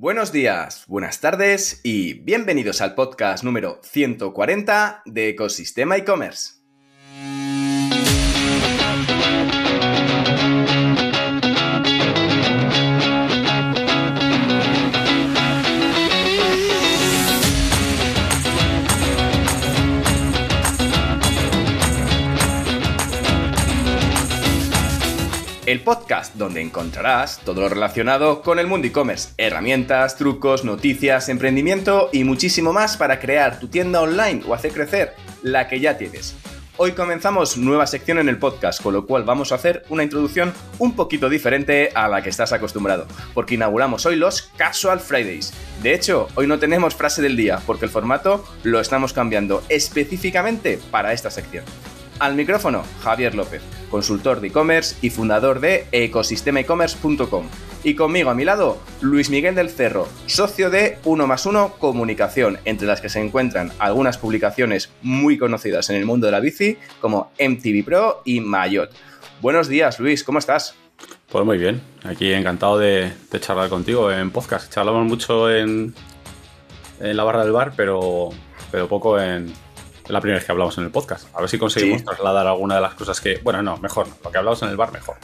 Buenos días, buenas tardes y bienvenidos al podcast número 140 de Ecosistema e-commerce. El podcast donde encontrarás todo lo relacionado con el mundo e-commerce, herramientas, trucos, noticias, emprendimiento y muchísimo más para crear tu tienda online o hacer crecer la que ya tienes. Hoy comenzamos nueva sección en el podcast, con lo cual vamos a hacer una introducción un poquito diferente a la que estás acostumbrado, porque inauguramos hoy los Casual Fridays. De hecho, hoy no tenemos frase del día, porque el formato lo estamos cambiando específicamente para esta sección. Al micrófono, Javier López, consultor de e-commerce y fundador de ecosistemaecommerce.com. Y conmigo a mi lado, Luis Miguel del Cerro, socio de 1 más 1 Comunicación, entre las que se encuentran algunas publicaciones muy conocidas en el mundo de la bici, como MTV Pro y Mayot. Buenos días, Luis, ¿cómo estás? Pues muy bien, aquí encantado de, charlar contigo en podcast. Charlamos mucho en, en la barra del bar, pero, pero poco en, la primera vez que hablamos en el podcast. A ver si conseguimos trasladar alguna de las cosas que. Bueno, no, mejor Lo que hablamos en el bar, mejor.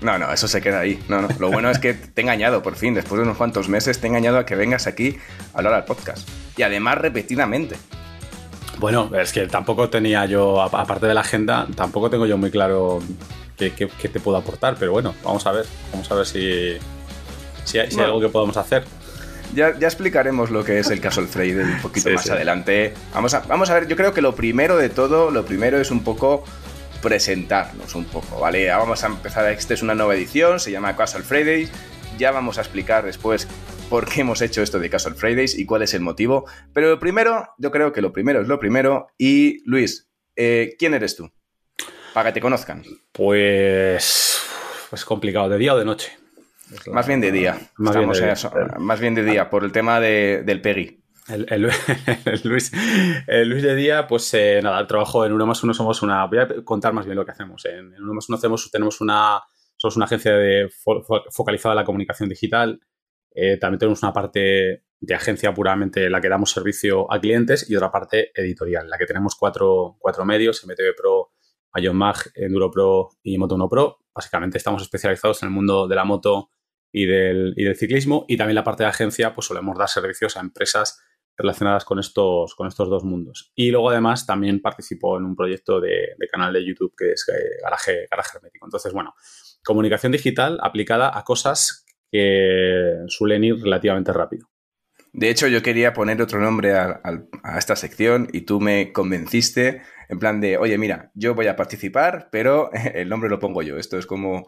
No, no, eso se queda ahí. No, no. Lo bueno es que te he engañado, por fin, después de unos cuantos meses, te he engañado a que vengas aquí a hablar al podcast. Y además repetidamente. Bueno, es que tampoco tenía yo, aparte de la agenda, tampoco tengo yo muy claro qué, te puedo aportar, pero bueno, vamos a ver. Vamos a ver si, si hay, algo que podemos hacer. Ya, explicaremos lo que es el caso Freire un poquito más adelante. Vamos a, vamos a ver, yo creo que lo primero de todo, lo primero es un poco presentarnos un poco, ¿vale? Vamos a empezar, esta es una nueva edición, se llama Casual Fridays, ya vamos a explicar después por qué hemos hecho esto de Casual Fridays y cuál es el motivo, pero lo primero, yo creo que lo primero es lo primero, y Luis, eh, ¿quién eres tú? Para que te conozcan. Pues, pues complicado, ¿de día o de noche? Más bien de día. Más bien de, eso. Más bien de día, por el tema del PEGI. El, Luis, Luis de día, pues eh, nada, trabajo en Uno más Uno, somos una. Voy a contar más bien lo que hacemos. En, Uno más Uno hacemos, tenemos una. Somos una agencia de, focalizada en la comunicación digital. Eh, también tenemos una parte de agencia puramente la que damos servicio a clientes y otra parte editorial, la que tenemos cuatro, cuatro medios, MTV Pro, Ion Mag, Enduro Pro y Moto 1 Pro. Básicamente estamos especializados en el mundo de la moto y del, y del ciclismo. Y también la parte de agencia, pues solemos dar servicios a empresas relacionadas con estos, con estos dos mundos. Y luego además también participo en un proyecto de, canal de YouTube que es eh, Garaje, Garaje Hermético. Entonces, bueno, comunicación digital aplicada a cosas que suelen ir relativamente rápido. De hecho, yo quería poner otro nombre a, esta sección y tú me convenciste en plan de, oye, mira, yo voy a participar, pero el nombre lo pongo yo. Esto es como,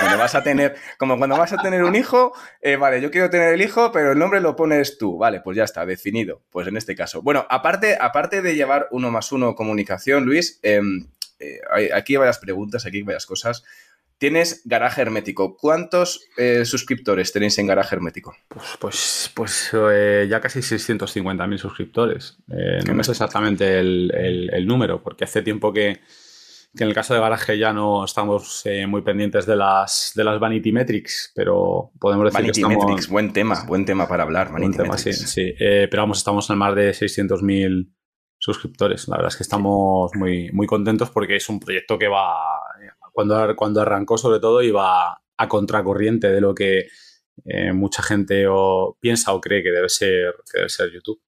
cuando vas a tener, como cuando vas a tener un hijo, eh, vale, yo quiero tener el hijo, pero el nombre lo pones tú. Vale, pues ya está, definido. Pues en este caso. Bueno, aparte, aparte de llevar uno más uno comunicación, Luis, em, eh, aquí hay varias preguntas, aquí hay varias cosas. Tienes Garaje Hermético. ¿Cuántos eh, suscriptores tenéis en Garaje Hermético? Pues, pues, pues eh, ya casi 650.000 suscriptores. Eh, no sé exactamente el, número, porque hace tiempo que, en el caso de Garaje ya no estamos muy pendientes de las, de las Vanity Metrics, pero podemos decir Vanity que estamos... Metrics, buen tema, buen tema para hablar, Vanity tema, Sí, sí. pero vamos, estamos en más de 600.000 suscriptores. La verdad es que estamos muy, muy contentos porque es un proyecto que va cuando, cuando arrancó sobre todo iba a contracorriente de lo que eh, mucha gente o piensa o cree que debe ser, debe ser YouTube.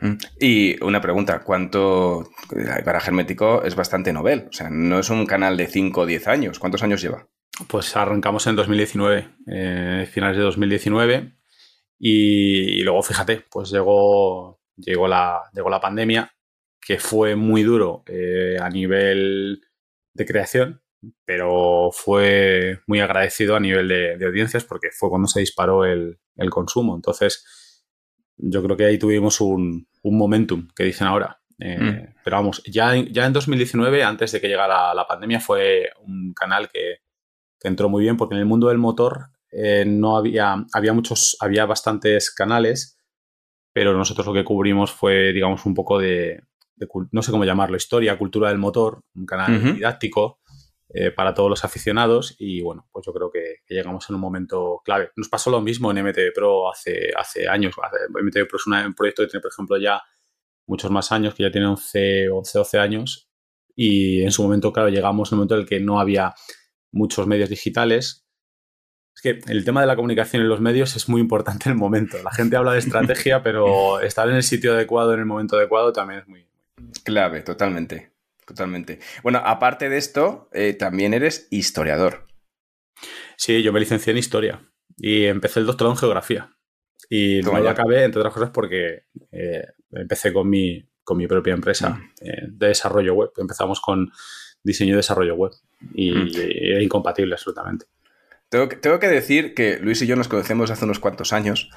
Mm. Y una pregunta, ¿cuánto Garaje Hermético es bastante novel? O sea, no es un canal de 5 o 10 años. ¿Cuántos años lleva? Pues arrancamos en 2019, eh, finales de 2019. Y, luego, fíjate, pues llegó, llegó, la, llegó la pandemia, que fue muy duro eh, a nivel de creación, pero fue muy agradecido a nivel de, audiencias porque fue cuando se disparó el, consumo. Entonces, yo creo que ahí tuvimos un, momentum, que dicen ahora. Eh, mm. Pero vamos, ya, ya en 2019, antes de que llegara la pandemia, fue un canal que, entró muy bien porque en el mundo del motor eh, no había, había muchos, había bastantes canales, pero nosotros lo que cubrimos fue, digamos, un poco de, no sé cómo llamarlo, historia, cultura del motor, un canal didáctico eh, para todos los aficionados y bueno, pues yo creo que, llegamos en un momento clave. Nos pasó lo mismo en MTV Pro hace, hace años. MTV Pro es un proyecto que tiene, por ejemplo, ya muchos más años, que ya tiene 11, 11 12 años y en su momento, claro, llegamos en un momento en el que no había muchos medios digitales. Es que el tema de la comunicación en los medios es muy importante en el momento. La gente habla de estrategia, pero estar en el sitio adecuado en el momento adecuado también es muy... Clave, totalmente. Totalmente. Bueno, aparte de esto, eh, también eres historiador. Sí, yo me licencié en historia y empecé el doctorado en geografía. Y no lo acabé, entre otras cosas, porque eh, empecé con mi, con mi propia empresa mm. eh, de desarrollo web. Empezamos con diseño y desarrollo web y, mm. era incompatible absolutamente. Tengo que, tengo que, decir que Luis y yo nos conocemos hace unos cuantos años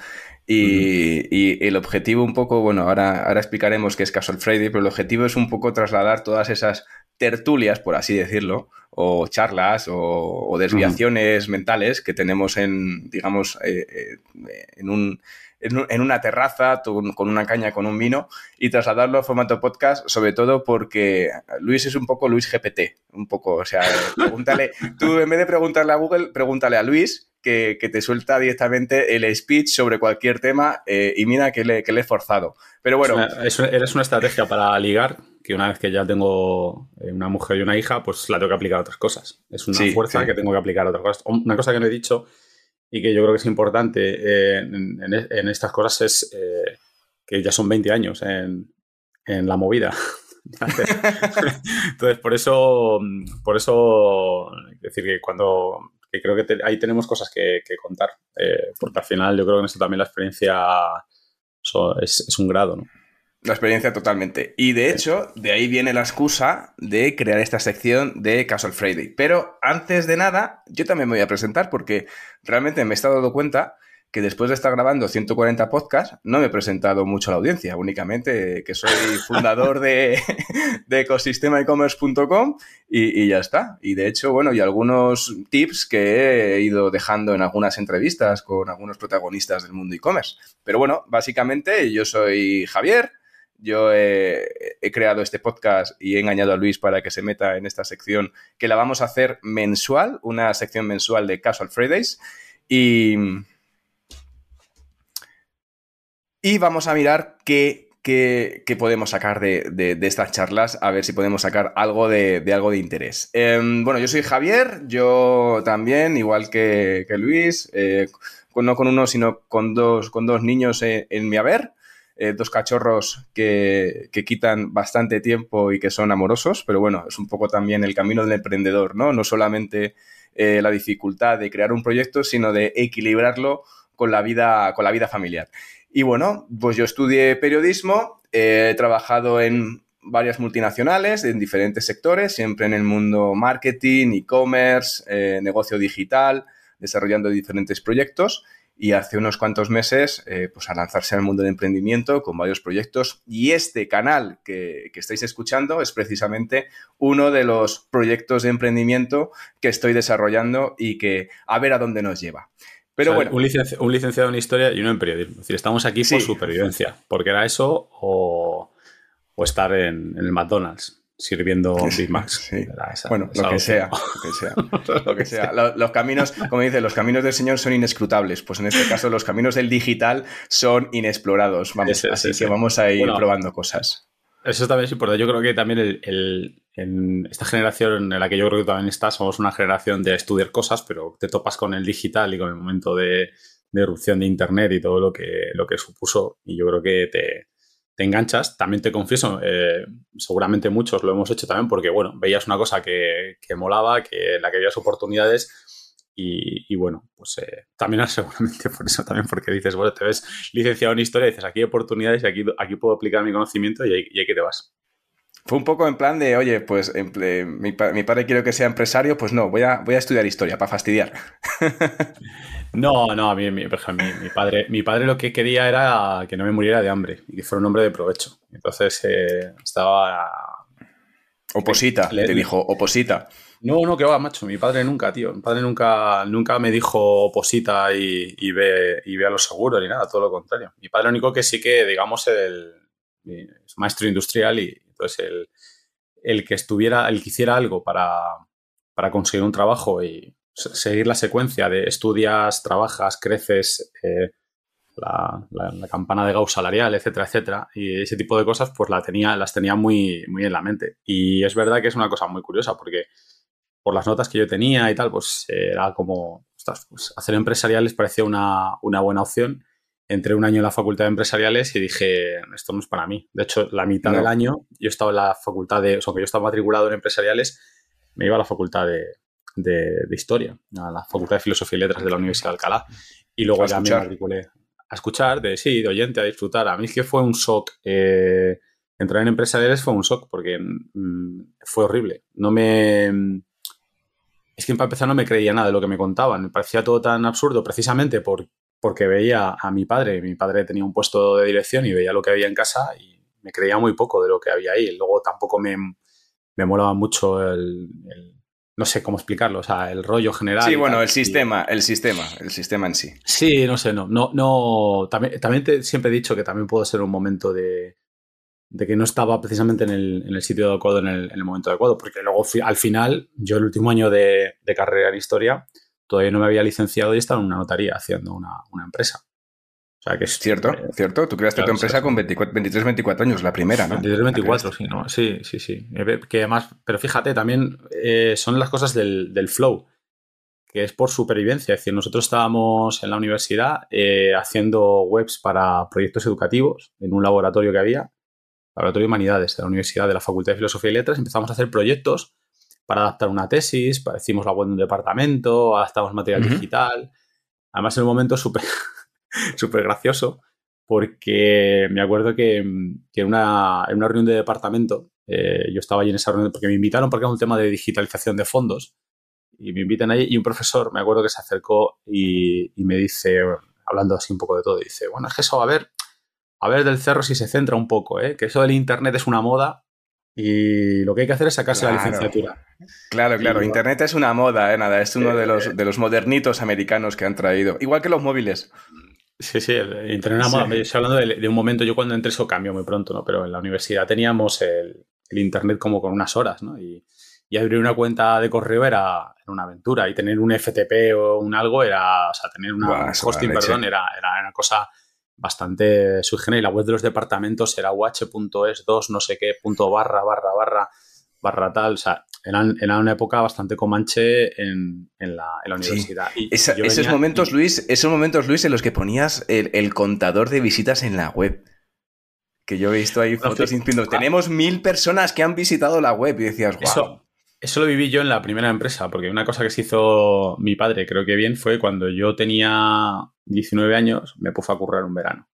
y, el objetivo un poco, bueno, ahora, ahora explicaremos qué es Casual Friday, pero el objetivo es un poco trasladar todas esas tertulias, por así decirlo, o charlas o, desviaciones mentales que tenemos en, digamos, eh, eh, en un en, una terraza con una caña con un vino y trasladarlo a formato podcast, sobre todo porque Luis es un poco Luis GPT, un poco, o sea, pregúntale, tú en vez de preguntarle a Google, pregúntale a Luis que, te suelta directamente el speech sobre cualquier tema eh, y mira que le, que le he forzado. Pero bueno. Es una, eres una estrategia para ligar, que una vez que ya tengo eh, una mujer y una hija, pues la tengo que aplicar a otras cosas. Es una fuerza que tengo que aplicar a otras cosas. Una cosa que no he dicho y que yo creo que es importante eh, en, estas cosas es eh, que ya son 20 años en, la movida. Entonces, por eso, por eso, decir que cuando, creo que ahí tenemos cosas que, contar, eh, porque al final yo creo que en esto también la experiencia es, es un grado, ¿no? La experiencia totalmente. Y de hecho, de ahí viene la excusa de crear esta sección de Casual Friday. Pero antes de nada, yo también me voy a presentar porque realmente me he estado dando cuenta que después de estar grabando 140 podcasts, no me he presentado mucho a la audiencia, únicamente que soy fundador de, de ecosistemaecommerce.com y, y, ya está. Y de hecho, bueno, y algunos tips que he ido dejando en algunas entrevistas con algunos protagonistas del mundo e-commerce. Pero bueno, básicamente yo soy Javier, yo he, creado este podcast y he engañado a Luis para que se meta en esta sección que la vamos a hacer mensual, una sección mensual de Casual Fridays. Y, y vamos a mirar qué, podemos sacar de, estas charlas, a ver si podemos sacar algo de, algo de interés. Em, bueno, yo soy Javier, yo también, igual que, Luis, eh, no con uno, sino con dos, con dos niños en, mi haber. Eh, dos cachorros que, quitan bastante tiempo y que son amorosos, pero bueno, es un poco también el camino del emprendedor, ¿no? No solamente eh, la dificultad de crear un proyecto, sino de equilibrarlo con la vida, con la vida familiar. Y bueno, pues yo estudié periodismo, he trabajado en varias multinacionales en diferentes sectores, siempre en el mundo marketing, e-commerce, eh, negocio digital, desarrollando diferentes proyectos y hace unos cuantos meses eh, pues a lanzarse al mundo del emprendimiento con varios proyectos y este canal que, estáis escuchando es precisamente uno de los proyectos de emprendimiento que estoy desarrollando y que a ver a dónde nos lleva. Pero bueno. Un, licenciado en historia y uno en periodismo. Es decir, estamos aquí por supervivencia, porque era eso o, estar en el McDonald's sirviendo Big Macs. bueno, lo que, sea, lo que sea, Los, caminos, como dice, los caminos del Señor son inescrutables. Pues en este caso, los caminos del digital son inexplorados. Vamos, así que vamos a ir probando cosas. Eso también es importante. Yo creo que también el, en esta generación en la que yo creo que también estás, somos una generación de estudiar cosas, pero te topas con el digital y con el momento de, de erupción de Internet y todo lo que, lo que supuso. Y yo creo que te, te enganchas. También te confieso, eh, seguramente muchos lo hemos hecho también porque, bueno, veías una cosa que, molaba, que la que veías oportunidades y, bueno, pues eh, también seguramente por eso, también porque dices, bueno, te ves licenciado en historia y dices, aquí hay oportunidades y aquí, aquí puedo aplicar mi conocimiento y ahí, y que te vas. Fue un poco en plan de, oye, pues mi, padre quiere que sea empresario, pues no, voy a, voy a estudiar historia para fastidiar. No, no, a mí, mi, padre, mi padre lo que quería era que no me muriera de hambre y que fuera un hombre de provecho. Entonces eh, estaba... Oposita, le, te dijo, oposita. No, no, que va, macho. Mi padre nunca, tío. Mi padre nunca, nunca me dijo oposita y, ve, y ve a los seguros ni nada, todo lo contrario. Mi padre lo único que sí que, digamos, el, es maestro industrial y entonces el, que estuviera, el que hiciera algo para, para conseguir un trabajo y seguir la secuencia de estudias, trabajas, creces, eh, la, campana de Gauss salarial, etcétera, etcétera. Y ese tipo de cosas, pues la tenía, las tenía muy, muy en la mente. Y es verdad que es una cosa muy curiosa, porque por las notas que yo tenía y tal, pues era como, pues, hacer empresariales parecía una, una, buena opción. Entré un año en la facultad de empresariales y dije, esto no es para mí. De hecho, la mitad del año yo estaba en la facultad de, o sea, que yo estaba matriculado en empresariales, me iba a la facultad de, de, historia, a la Facultad de Filosofía y Letras de la Universidad de Alcalá. Y luego ya me matriculé a escuchar, de sí, de oyente, a disfrutar. A mí es que fue un shock. Eh, entrar en empresariales fue un shock porque mm, fue horrible. No me. Es que para empezar no me creía nada de lo que me contaban. Me parecía todo tan absurdo precisamente por, porque veía a mi padre. Mi padre tenía un puesto de dirección y veía lo que había en casa y me creía muy poco de lo que había ahí. Luego tampoco me, me molaba mucho el no sé cómo explicarlo, o sea, el rollo general. Sí, bueno, el sistema, el sistema, el sistema en sí. Sí, no sé, no, no, no, también, también siempre he dicho que también puedo ser un momento de, de que no estaba precisamente en el, en el sitio adecuado en el, en el, momento adecuado, porque luego al final, yo el último año de, de, carrera en historia, todavía no me había licenciado y estaba en una notaría haciendo una, una empresa. O sea, que es cierto, eh, cierto. Tú creaste tu empresa con 23, 24 años, la primera, ¿no? 23, 24, sí, ¿no? Sí, sí, sí. Eh, que además, pero fíjate, también eh, son las cosas del, flow, que es por supervivencia. Es decir, nosotros estábamos en la universidad haciendo webs para proyectos educativos en un laboratorio que había, Laboratorio de Humanidades de la Universidad de la Facultad de Filosofía y Letras. Empezamos a hacer proyectos para adaptar una tesis, hicimos la web de un departamento, adaptamos material digital. Además, en un momento súper súper gracioso, porque me acuerdo que, en, una, en, una, reunión de departamento, eh, yo estaba allí en esa reunión porque me invitaron porque era un tema de digitalización de fondos, y me invitan ahí y un profesor, me acuerdo que se acercó y, me dice, hablando así un poco de todo, dice, bueno, es que eso, a ver, a ver del cerro si se centra un poco, ¿eh? que eso del Internet es una moda y lo que hay que hacer es sacarse la licenciatura. Claro, claro. Internet es una moda, ¿eh? Nada, es uno de los, de los modernitos americanos que han traído. Igual que los móviles. Sí, sí, Internet Estoy hablando de, un momento, yo cuando entré eso cambió muy pronto, ¿no? Pero en la universidad teníamos el, Internet como con unas horas, ¿no? Y, abrir una cuenta de correo era, una aventura y tener un FTP o un algo era, o sea, tener una hosting, perdón, era, era, una cosa bastante subgénero y la web de los departamentos era uh.es2 no sé qué punto barra barra barra barra tal, o sea, era una época bastante comanche en, la, universidad. esos momentos, Luis, esos momentos, Luis, en los que ponías el, contador de visitas en la web. Que yo he visto ahí fotos diciendo, tenemos mil personas que han visitado la web y decías, wow. Eso, eso lo viví yo en la primera empresa, porque una cosa que se hizo mi padre, creo que bien, fue cuando yo tenía 19 años, me puso a currar un verano.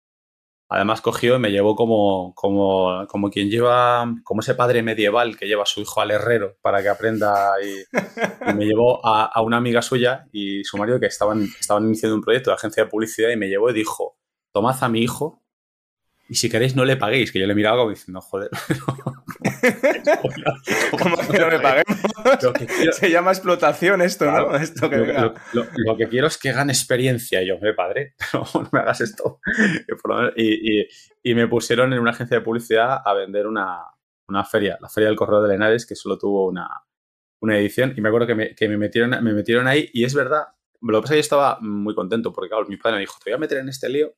Además cogió y me llevó como, como, como quien lleva, como ese padre medieval que lleva a su hijo al herrero para que aprenda y, me llevó a, una amiga suya y su marido que estaban, estaban iniciando un proyecto de agencia de publicidad y me llevó y dijo, tomad a mi hijo y si queréis no le paguéis, que yo le miraba como diciendo, joder. ¿Cómo que no le paguemos? Se llama explotación esto, ¿no? Esto que lo, que quiero es que gane experiencia. Y yo, hombre, padre, no, me hagas esto. Y, y, me pusieron en una agencia de publicidad a vender una, una, feria, la Feria del Correo de Lenares, que solo tuvo una, una edición. Y me acuerdo que, me, que me, metieron, me metieron ahí y es verdad. Lo que pasa es que yo estaba muy contento porque, claro, mi padre me dijo, te voy a meter en este lío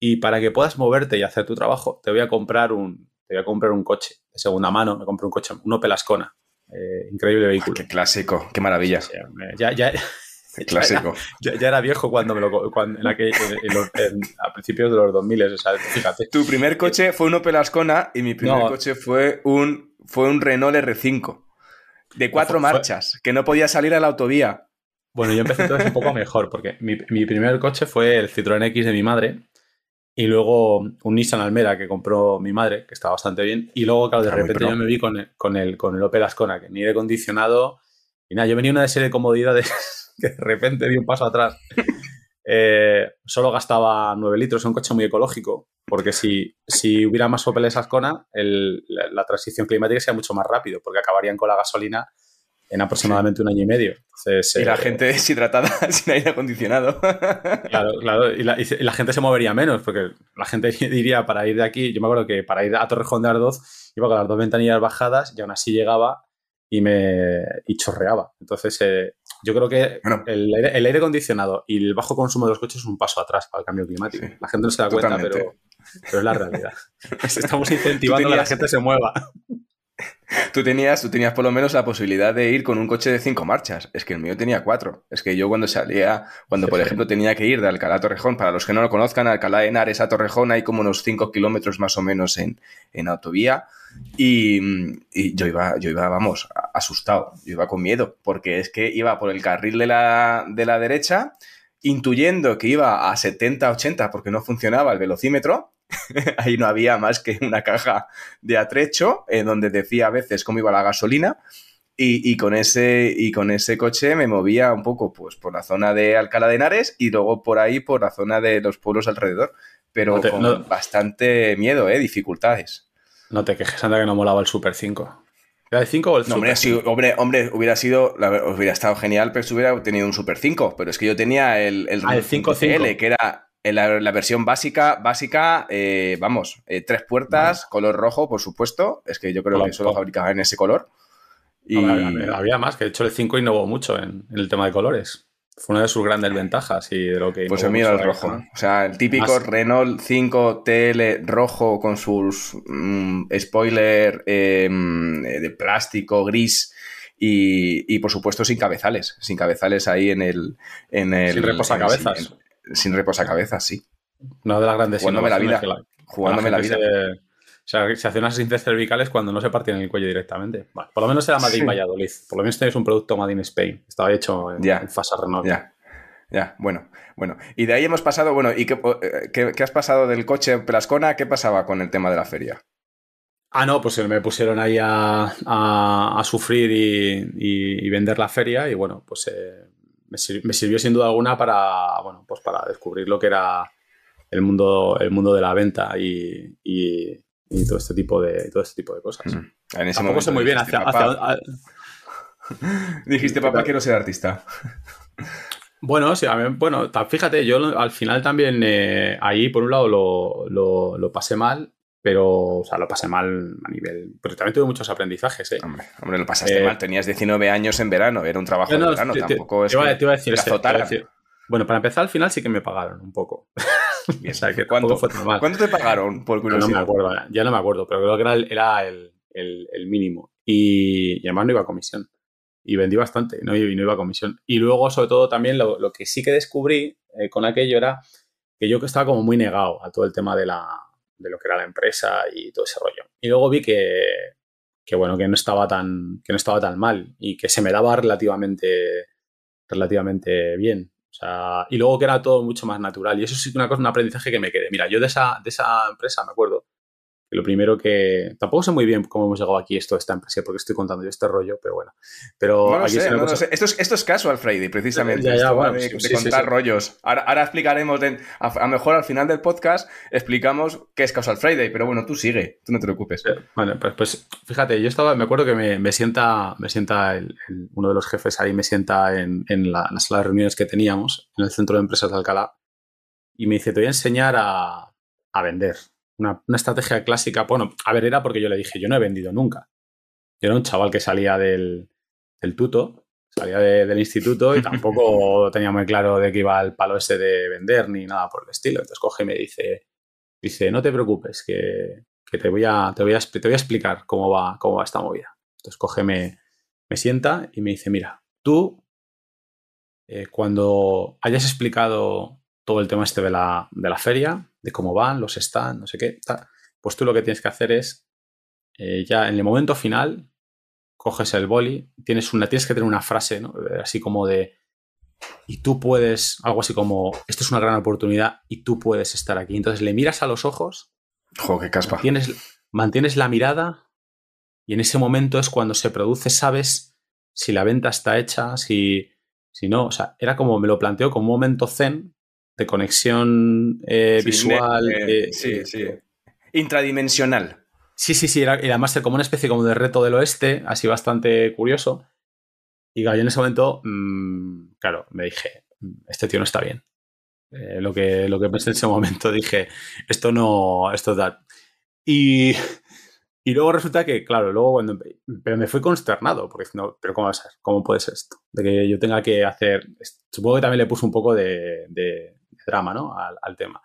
y para que puedas moverte y hacer tu trabajo, te voy a comprar un, te voy a comprar un coche de segunda mano. Me compré un coche, un Opel Ascona. Eh, increíble vehículo. qué clásico, qué maravilla. ya, ya, clásico. Ya era, viejo cuando me lo cuando, en a principios de los 2000, o sea, fíjate. Tu primer coche fue un Opel Ascona y mi primer coche fue un, fue un Renault R5 de cuatro marchas, que no podía salir a la autovía. Bueno, yo empecé entonces un poco mejor, porque mi, mi, primer coche fue el Citroën X de mi madre, y luego un Nissan Almera que compró mi madre, que está bastante bien. Y luego, claro, de repente yo me vi con el, con, el, con el Opel Ascona, que ni de acondicionado. Y nada, yo venía una serie de comodidades que de repente di un paso atrás. Eh, solo gastaba 9 litros, es un coche muy ecológico, porque si, si hubiera más Opel Ascona, el, la, transición climática sería mucho más rápido, porque acabarían con la gasolina en aproximadamente un año y medio. y la eh, gente deshidratada sin aire acondicionado. Claro, claro. Y la, gente se movería menos, porque la gente diría para ir de aquí, yo me acuerdo que para ir a Torrejón de Ardoz iba con las dos ventanillas bajadas y aún así llegaba y me y chorreaba. Entonces, eh, yo creo que el, aire, acondicionado y el bajo consumo de los coches es un paso atrás para el cambio climático. la gente no se da cuenta, pero, pero, es la realidad. Estamos incentivando a que la gente se mueva. Tú tenías, tú tenías por lo menos la posibilidad de ir con un coche de cinco marchas. Es que el mío tenía cuatro. Es que yo cuando salía, cuando por ejemplo tenía que ir de Alcalá a Torrejón, para los que no lo conozcan, Alcalá de Henares a Torrejón hay como unos cinco kilómetros más o menos en, en autovía. Y, yo iba, yo iba, vamos, asustado, yo iba con miedo, porque es que iba por el carril de la, de la derecha, intuyendo que iba a 70, 80 porque no funcionaba el velocímetro. Ahí no había más que una caja de atrecho, en donde decía a veces cómo iba la gasolina. Y, con ese, y con ese coche me movía un poco pues, por la zona de Alcalá de Henares y luego por ahí por la zona de los pueblos alrededor. Pero con bastante miedo, ¿eh? dificultades. No te quejes, anda que no molaba el Super 5. ¿Era el 5 o el no, hombre, hombre, hombre, hubiera sido, hubiera estado genial, pero si hubiera tenido un Super 5. Pero es que yo tenía el, el, ah, el 5 que era la, la, versión básica, básica, eh, vamos, eh, tres puertas, color rojo, por supuesto. Es que yo creo que solo fabricaba en ese color. Y... había, más, que de hecho el 5 innovó mucho en el tema de colores. Fue una de sus grandes ventajas y de lo que... Pues el mío el rojo. O sea, el típico Renault 5 TL rojo con sus mm, spoiler em, de plástico gris y, por supuesto sin cabezales. Sin cabezales ahí en el... En el sin reposacabezas. Sin, sin reposacabezas, sí. Una de las grandes Jugándome la vida. jugándome la, vida. O sea, se hacían unas índices cervicales cuando no se partían el cuello directamente. Por lo menos era Madrid Valladolid. Por lo menos tenéis un producto Made in Spain. Estaba hecho en, ya, Fasa Renault. Ya. Ya, bueno, bueno. Y de ahí hemos pasado, bueno, ¿y qué, qué, has pasado del coche Plascona? ¿Qué pasaba con el tema de la feria? Ah, no, pues me pusieron ahí a, a, sufrir y, y, vender la feria y bueno, pues eh, me, sirvió, sin duda alguna para, bueno, pues para descubrir lo que era el mundo, el mundo de la venta y, y todo este tipo de, todo este tipo de cosas. En ese Tampoco sé muy bien hacia, Dijiste, papá, quiero ser artista. Bueno, sí, a mí, bueno, fíjate, yo al final también eh, ahí, por un lado, lo, lo, pasé mal, pero, o sea, lo pasé mal a nivel. Pero también tuve muchos aprendizajes, ¿eh? Hombre, hombre lo pasaste eh, mal. Tenías 19 años en verano, era un trabajo de verano, tampoco es. Te iba, a decir, bueno, para empezar, al final sí que me pagaron un poco. ¿Cuánto, ¿Cuánto te pagaron por curiosidad? No me acuerdo, ya no me acuerdo, pero creo que era el, era el, mínimo. Y, además no iba a comisión. Y vendí bastante ¿no? y no iba a comisión. Y luego, sobre todo, también lo, que sí que descubrí eh, con aquello era que yo que estaba como muy negado a todo el tema de, la, de lo que era la empresa y todo ese rollo. Y luego vi que, que bueno, que no estaba tan, que no estaba tan mal y que se me daba relativamente, relativamente bien y luego que era todo mucho más natural. Y eso sí que una cosa, un aprendizaje que me quedé. Mira, yo de esa, de esa empresa me acuerdo lo primero que. Tampoco sé muy bien cómo hemos llegado aquí esto de esta empresa, porque estoy contando yo este rollo, pero bueno. Pero Esto, es, esto es casual Friday, precisamente. de, contar rollos. Ahora, explicaremos, a lo mejor al final del podcast explicamos qué es Casual Friday, pero bueno, tú sigue, tú no te preocupes. Bueno, pues, pues, fíjate, yo estaba, me acuerdo que me, sienta, me sienta uno de los jefes ahí, me sienta en, la, sala de reuniones que teníamos en el centro de empresas de Alcalá y me dice: Te voy a enseñar a, a vender una, estrategia clásica. Bueno, a ver, era porque yo le dije, yo no he vendido nunca. Yo era un chaval que salía del, tuto, salía del instituto y tampoco tenía muy claro de que iba al palo ese de vender ni nada por el estilo. Entonces coge y me dice, dice, no te preocupes, que, te, voy a, te, voy a, te voy a explicar cómo va, cómo va esta movida. Entonces coge, me, me sienta y me dice, mira, tú, eh, cuando hayas explicado todo el tema este de la, de la feria, de cómo van, los están, no sé qué, pues tú lo que tienes que hacer es, eh, ya en el momento final, coges el boli, tienes, una, tienes que tener una frase, ¿no? así como de, y tú puedes, algo así como, esto es una gran oportunidad y tú puedes estar aquí. Entonces le miras a los ojos, jo, qué caspa. Mantienes, mantienes la mirada y en ese momento es cuando se produce, sabes si la venta está hecha, si, si no, o sea, era como me lo planteo como un momento zen de conexión eh, visual. Eh, sí, eh, sí. Intradimensional. Sí, sí, sí, era, además como una especie como de reto del oeste, así bastante curioso. Y yo en ese momento, mm, claro, me dije, este tío no está bien. lo, que, lo que pensé en ese momento, dije, esto no, esto da. Y, Y luego resulta que, claro, luego cuando... Pero me fui consternado, porque no, pero ¿cómo va a ser? ¿Cómo puede ser esto? De que yo tenga que hacer... Supongo que también le puse un poco de, drama, ¿no? Al, tema.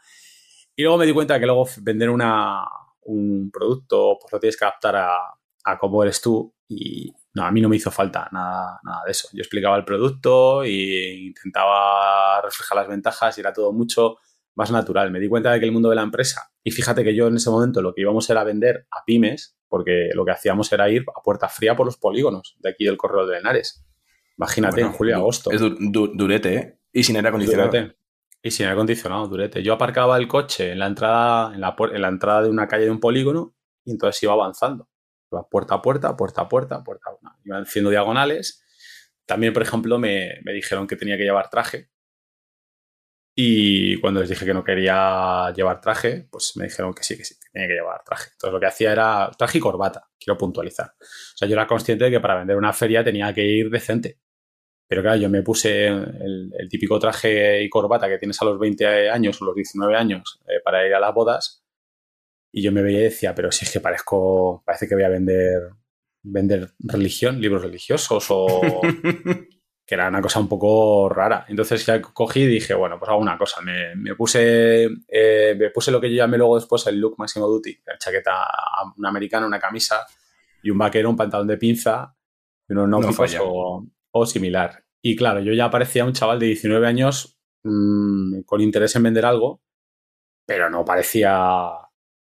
Y luego me di cuenta que luego vender una, un producto, pues lo tienes que adaptar a, a cómo eres tú. Y no, a mí no me hizo falta nada, nada de eso. Yo explicaba el producto e intentaba reflejar las ventajas y era todo mucho más natural. Me di cuenta de que el mundo de la empresa, y fíjate que yo en ese momento lo que íbamos era vender a pymes, porque lo que hacíamos era ir a puerta fría por los polígonos de aquí del Correo de Henares. Imagínate, en julio y agosto. Es durete, ¿eh? Y sin aire acondicionado. Y sin aire acondicionado, durete. Yo aparcaba el coche en la entrada, en la, en la entrada de una calle de un polígono y entonces iba avanzando. Iba puerta a puerta, puerta a puerta, puerta a una. Iban haciendo diagonales. También, por ejemplo, me, me dijeron que tenía que llevar traje y cuando les dije que no quería llevar traje, pues me dijeron que sí, que sí, que tenía que llevar traje. Entonces lo que hacía era traje y corbata, quiero puntualizar. O sea, yo era consciente de que para vender una feria tenía que ir decente. Pero claro, yo me puse el, típico traje y corbata que tienes a los 20 años o los 19 años eh, para ir a las bodas. Y yo me veía y decía, pero si es que parezco, parece que voy a vender, vender religión, libros religiosos o, que era una cosa un poco rara. Entonces ya cogí y dije, bueno, pues hago una cosa. Me, puse, eh, me puse lo que yo llamé luego después el look máximo duty, la chaqueta, una americana, una camisa y un vaquero, un pantalón de pinza y unos náuticos o, similar. Y claro, yo ya parecía un chaval de 19 años mm, con interés en vender algo, pero no parecía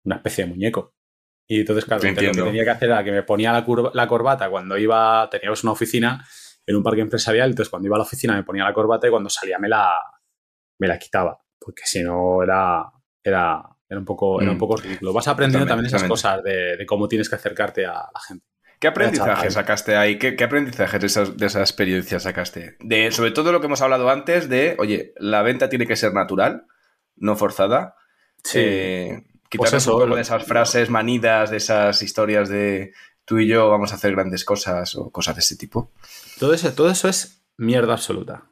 una especie de muñeco. Y entonces, claro, lo que tenía que hacer era que me ponía la, la corbata cuando iba, teníamos una oficina en un parque empresarial, entonces cuando iba a la oficina me ponía la corbata y cuando salía me la, me la quitaba, porque si no era, era, era, un poco, era un mm. poco ridículo. Vas aprendiendo también, esas cosas de, cómo tienes que acercarte a la gente. ¿Qué aprendizaje sacaste ahí? ¿Qué, qué aprendizaje de esas, de esas experiencias sacaste? De, sobre todo lo que hemos hablado antes de, oye, la venta tiene que ser natural, no forzada. Sí. Eh, pues eso, de esas frases manidas, de esas historias de tú y yo vamos a hacer grandes cosas o cosas de ese tipo. Todo eso, todo eso es mierda absoluta.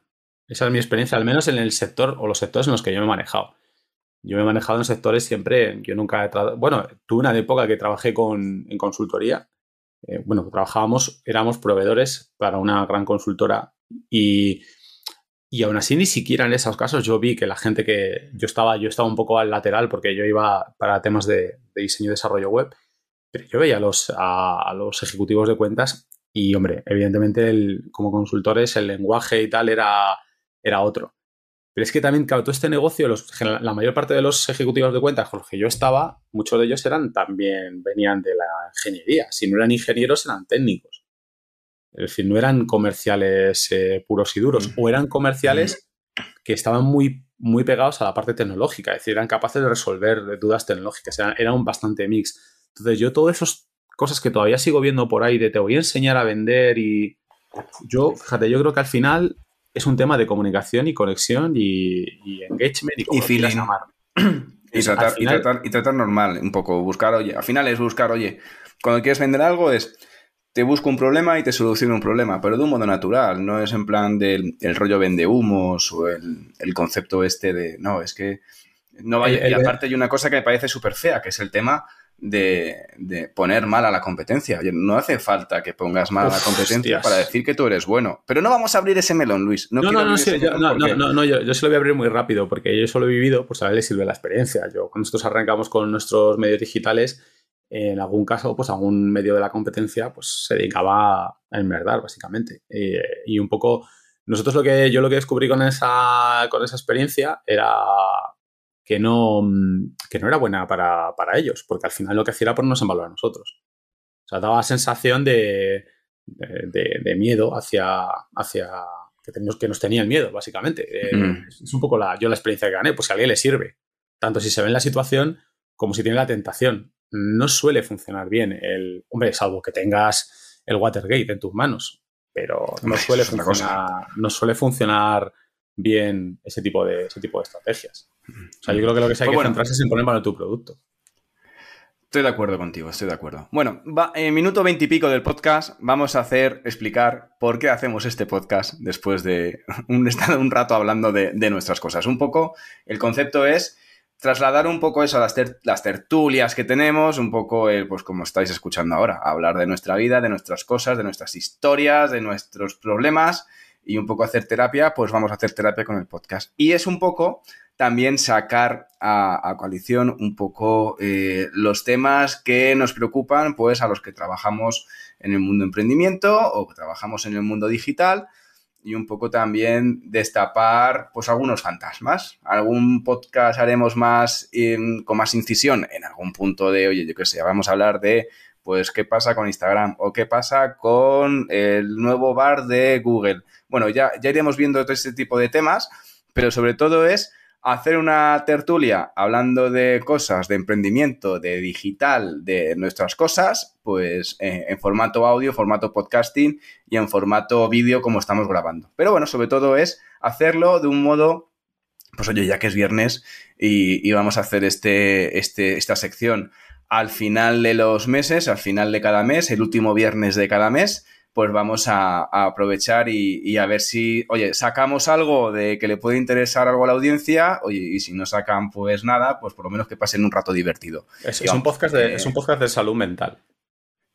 Esa es mi experiencia, al menos en el sector o los sectores en los que yo me he manejado. Yo me he manejado en sectores siempre, yo nunca he bueno, tuve una época que trabajé con, en consultoría. Eh, bueno, trabajábamos, éramos proveedores para una gran consultora y, y aún así ni siquiera en esos casos yo vi que la gente que yo estaba, yo estaba un poco al lateral porque yo iba para temas de, diseño y desarrollo web pero yo veía a los, a, los ejecutivos de cuentas y, hombre, evidentemente como consultores el lenguaje y tal era, era otro. Pero es que también, claro, todo este negocio, la mayor parte de los ejecutivos de cuentas con los que yo estaba, muchos de ellos eran también, venían de la ingeniería. Si no eran ingenieros, eran técnicos. Es decir, no eran comerciales eh, puros y duros, o eran comerciales que estaban muy, muy pegados a la parte tecnológica, es decir, eran capaces de resolver dudas tecnológicas, eran, eran un bastante mix. Entonces yo todas esas cosas que todavía sigo viendo por ahí de te voy a enseñar a vender y yo, fíjate, yo creo que al final es un tema de comunicación y conexión y, engagement y como y Y tratar, y, tratar, y tratar normal, un poco, buscar, oye, al final es buscar, oye, cuando quieres vender algo es, te busco un problema y te soluciono un problema, pero de un modo natural, no es en plan del el rollo vende humos o el, el, concepto este de, no, es que no vaya, y aparte hay una cosa que me parece súper fea, que es el tema de, poner mal a la competencia. No hace falta que pongas mal a la competencia para decir que tú eres bueno. Pero no vamos a abrir ese melón, Luis. No, no, no, no, yo, no, yo, se lo voy a abrir muy rápido porque yo solo he vivido, pues a él le sirve la experiencia. Yo, cuando nosotros arrancamos con nuestros medios digitales, en algún caso, pues algún medio de la competencia, pues se dedicaba a enmerdar, básicamente. y un poco, nosotros lo que, yo lo que descubrí con esa, con esa experiencia era que no, mm, que no era buena para, ellos, porque al final lo que hacía era ponernos en valor a nosotros. O sea, daba sensación de, de, miedo hacia, hacia que, tenemos, que nos tenía el miedo, básicamente. Eh, es un poco la, yo la experiencia que gané, pues si a alguien le sirve, tanto si se ve en la situación como si tiene la tentación. No suele funcionar bien el, hombre, salvo que tengas el Watergate en tus manos, pero no suele, funcionar, no suele funcionar bien ese tipo de, ese tipo de estrategias. O sea, yo creo que lo que se hay pues que centrarse es en poner valor tu producto. Estoy de acuerdo contigo, estoy de acuerdo. Bueno, en minuto veintipico del podcast vamos a hacer, explicar por qué hacemos este podcast después de un, estar un rato hablando de, nuestras cosas. Un poco, el concepto es trasladar un poco eso a las, tertulias que tenemos, un poco, pues como estáis escuchando ahora, hablar de nuestra vida, de nuestras cosas, de nuestras historias, de nuestros problemas y un poco hacer terapia, pues vamos a hacer terapia con el podcast. Y es un poco también sacar a, coalición un poco eh, los temas que nos preocupan, pues a los que trabajamos en el mundo emprendimiento o trabajamos en el mundo digital y un poco también destapar pues algunos fantasmas. Algún podcast haremos más con más incisión en algún punto de, oye, yo qué sé, vamos a hablar de pues qué pasa con Instagram o qué pasa con el nuevo bar de Google. Bueno, ya, ya iremos viendo todo este tipo de temas, pero sobre todo es hacer una tertulia hablando de cosas, de emprendimiento, de digital, de nuestras cosas, pues eh, en formato audio, formato podcasting y en formato vídeo como estamos grabando. Pero bueno, sobre todo es hacerlo de un modo, pues oye, ya que es viernes y, y vamos a hacer este, este, esta sección al final de los meses, al final de cada mes, el último viernes de cada mes, pues vamos a, aprovechar y, a ver si, oye, sacamos algo de que le puede interesar algo a la audiencia, oye, y si no sacan pues nada, pues por lo menos que pasen un rato divertido. Es, un, podcast de, es un podcast de salud mental.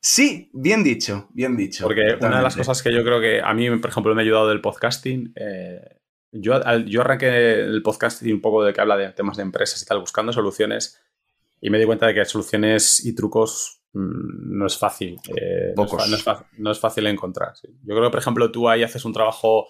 Sí, bien dicho, bien dicho. Porque una de las cosas que yo creo que a mí, por ejemplo, me ha ayudado del podcasting, eh, yo, yo arranqué el podcasting un poco de que habla de temas de empresas y tal, buscando soluciones, y me di cuenta de que soluciones y trucos no es fácil. Eh, no, es, no, es, fácil encontrar. Yo creo que, por ejemplo, tú ahí haces un trabajo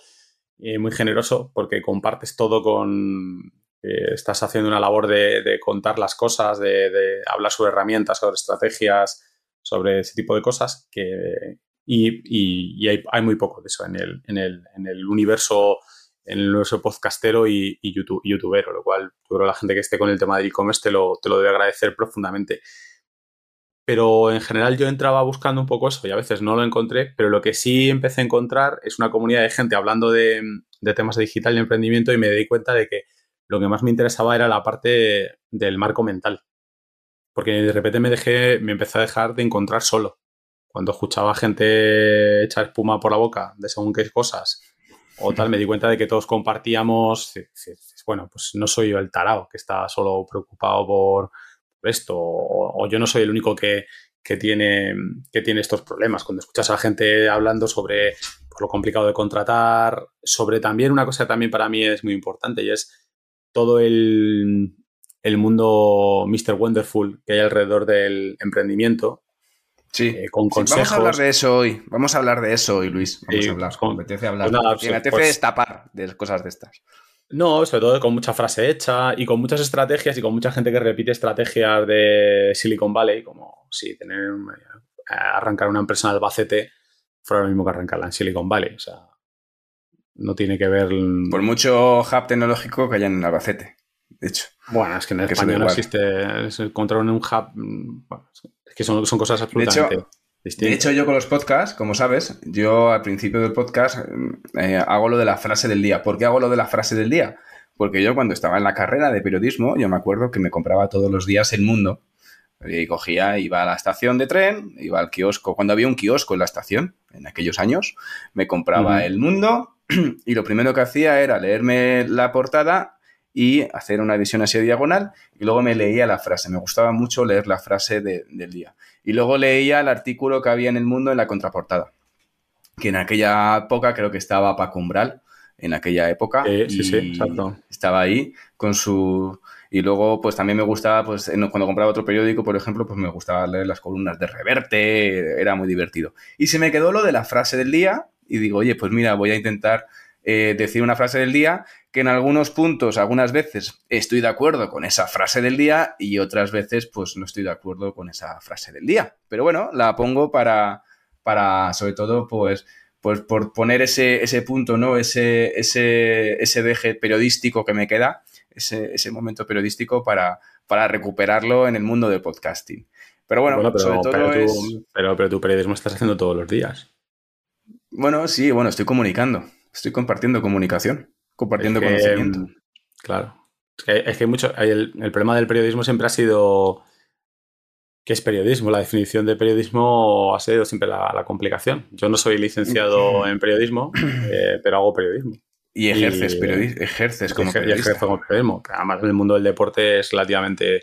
eh, muy generoso porque compartes todo con... Eh, estás haciendo una labor de, contar las cosas, de, hablar sobre herramientas, sobre estrategias, sobre ese tipo de cosas que, y, hay, muy poco de eso en el, en el, en el universo en el universo podcastero y, y, YouTube, youtubero, lo cual yo creo que la gente que esté con el tema de e-commerce te lo, te lo debe agradecer profundamente pero en general yo entraba buscando un poco eso y a veces no lo encontré, pero lo que sí empecé a encontrar es una comunidad de gente hablando de, temas de digital y emprendimiento y me di cuenta de que lo que más me interesaba era la parte del marco mental. Porque de repente me dejé, me empecé a dejar de encontrar solo. Cuando escuchaba gente echar espuma por la boca de según qué cosas o tal, me di cuenta de que todos compartíamos, bueno, pues no soy yo el tarao que está solo preocupado por esto, o, yo no soy el único que, tiene, que tiene estos problemas. Cuando escuchas a la gente hablando sobre pues, lo complicado de contratar, sobre también una cosa que también para mí es muy importante y es todo el, el mundo Mr. Wonderful que hay alrededor del emprendimiento. Sí, eh, con consejos. vamos a hablar de eso hoy. Vamos a hablar de eso hoy, Luis. Vamos a hablar. Con, me apetece hablar. Pues me apetece pues destapar de cosas de estas. No, sobre todo con mucha frase hecha y con muchas estrategias y con mucha gente que repite estrategias de Silicon Valley, como si tener eh, arrancar una empresa en Albacete fuera lo mismo que arrancarla en Silicon Valley. O sea, no tiene que ver. Por mucho hub tecnológico que haya en Albacete, de hecho. Bueno, es que en España no existe. encontrar un hub. Mm, es que son, son cosas absolutamente. De hecho, yo con los podcasts, como sabes, yo al principio del podcast eh, hago lo de la frase del día. ¿Por qué hago lo de la frase del día? Porque yo cuando estaba en la carrera de periodismo, yo me acuerdo que me compraba todos los días El Mundo. Y cogía, iba a la estación de tren, iba al kiosco. Cuando había un kiosco en la estación, en aquellos años, me compraba El Mundo y lo primero que hacía era leerme la portada y hacer una visión así diagonal y luego me leía la frase. Me gustaba mucho leer la frase del día. Y luego leía el artículo que había en el mundo en la contraportada, que en aquella época creo que estaba Paco Umbral, en aquella época. sí, sí, exacto. Estaba ahí con su... Y luego, pues también me gustaba, pues cuando compraba otro periódico, por ejemplo, pues me gustaba leer las columnas de Reverte, era muy divertido. Y se me quedó lo de la frase del día y digo, oye, pues mira, voy a intentar eh, decir una frase del día que en algunos puntos, algunas veces, estoy de acuerdo con esa frase del día y otras veces, pues no estoy de acuerdo con esa frase del día. Pero bueno, la pongo para, para sobre todo, pues, pues por poner ese, ese punto, ¿no? Ese, ese, ese deje periodístico que me queda, ese, ese momento periodístico para, para recuperarlo en el mundo del podcasting. Pero bueno, pero, sobre todo pero, pero tu periodismo estás haciendo todos los días. Bueno, sí, bueno, estoy comunicando. Estoy compartiendo comunicación, compartiendo conocimiento. Claro. Es que, hay mucho. El, problema del periodismo siempre ha sido. ¿Qué es periodismo? La definición de periodismo ha sido siempre la, complicación. Yo no soy licenciado en periodismo, eh, pero hago periodismo. Y ejerces, periodismo, ejerces como periodista. ejerzo como periodismo. Además, en el mundo del deporte es relativamente,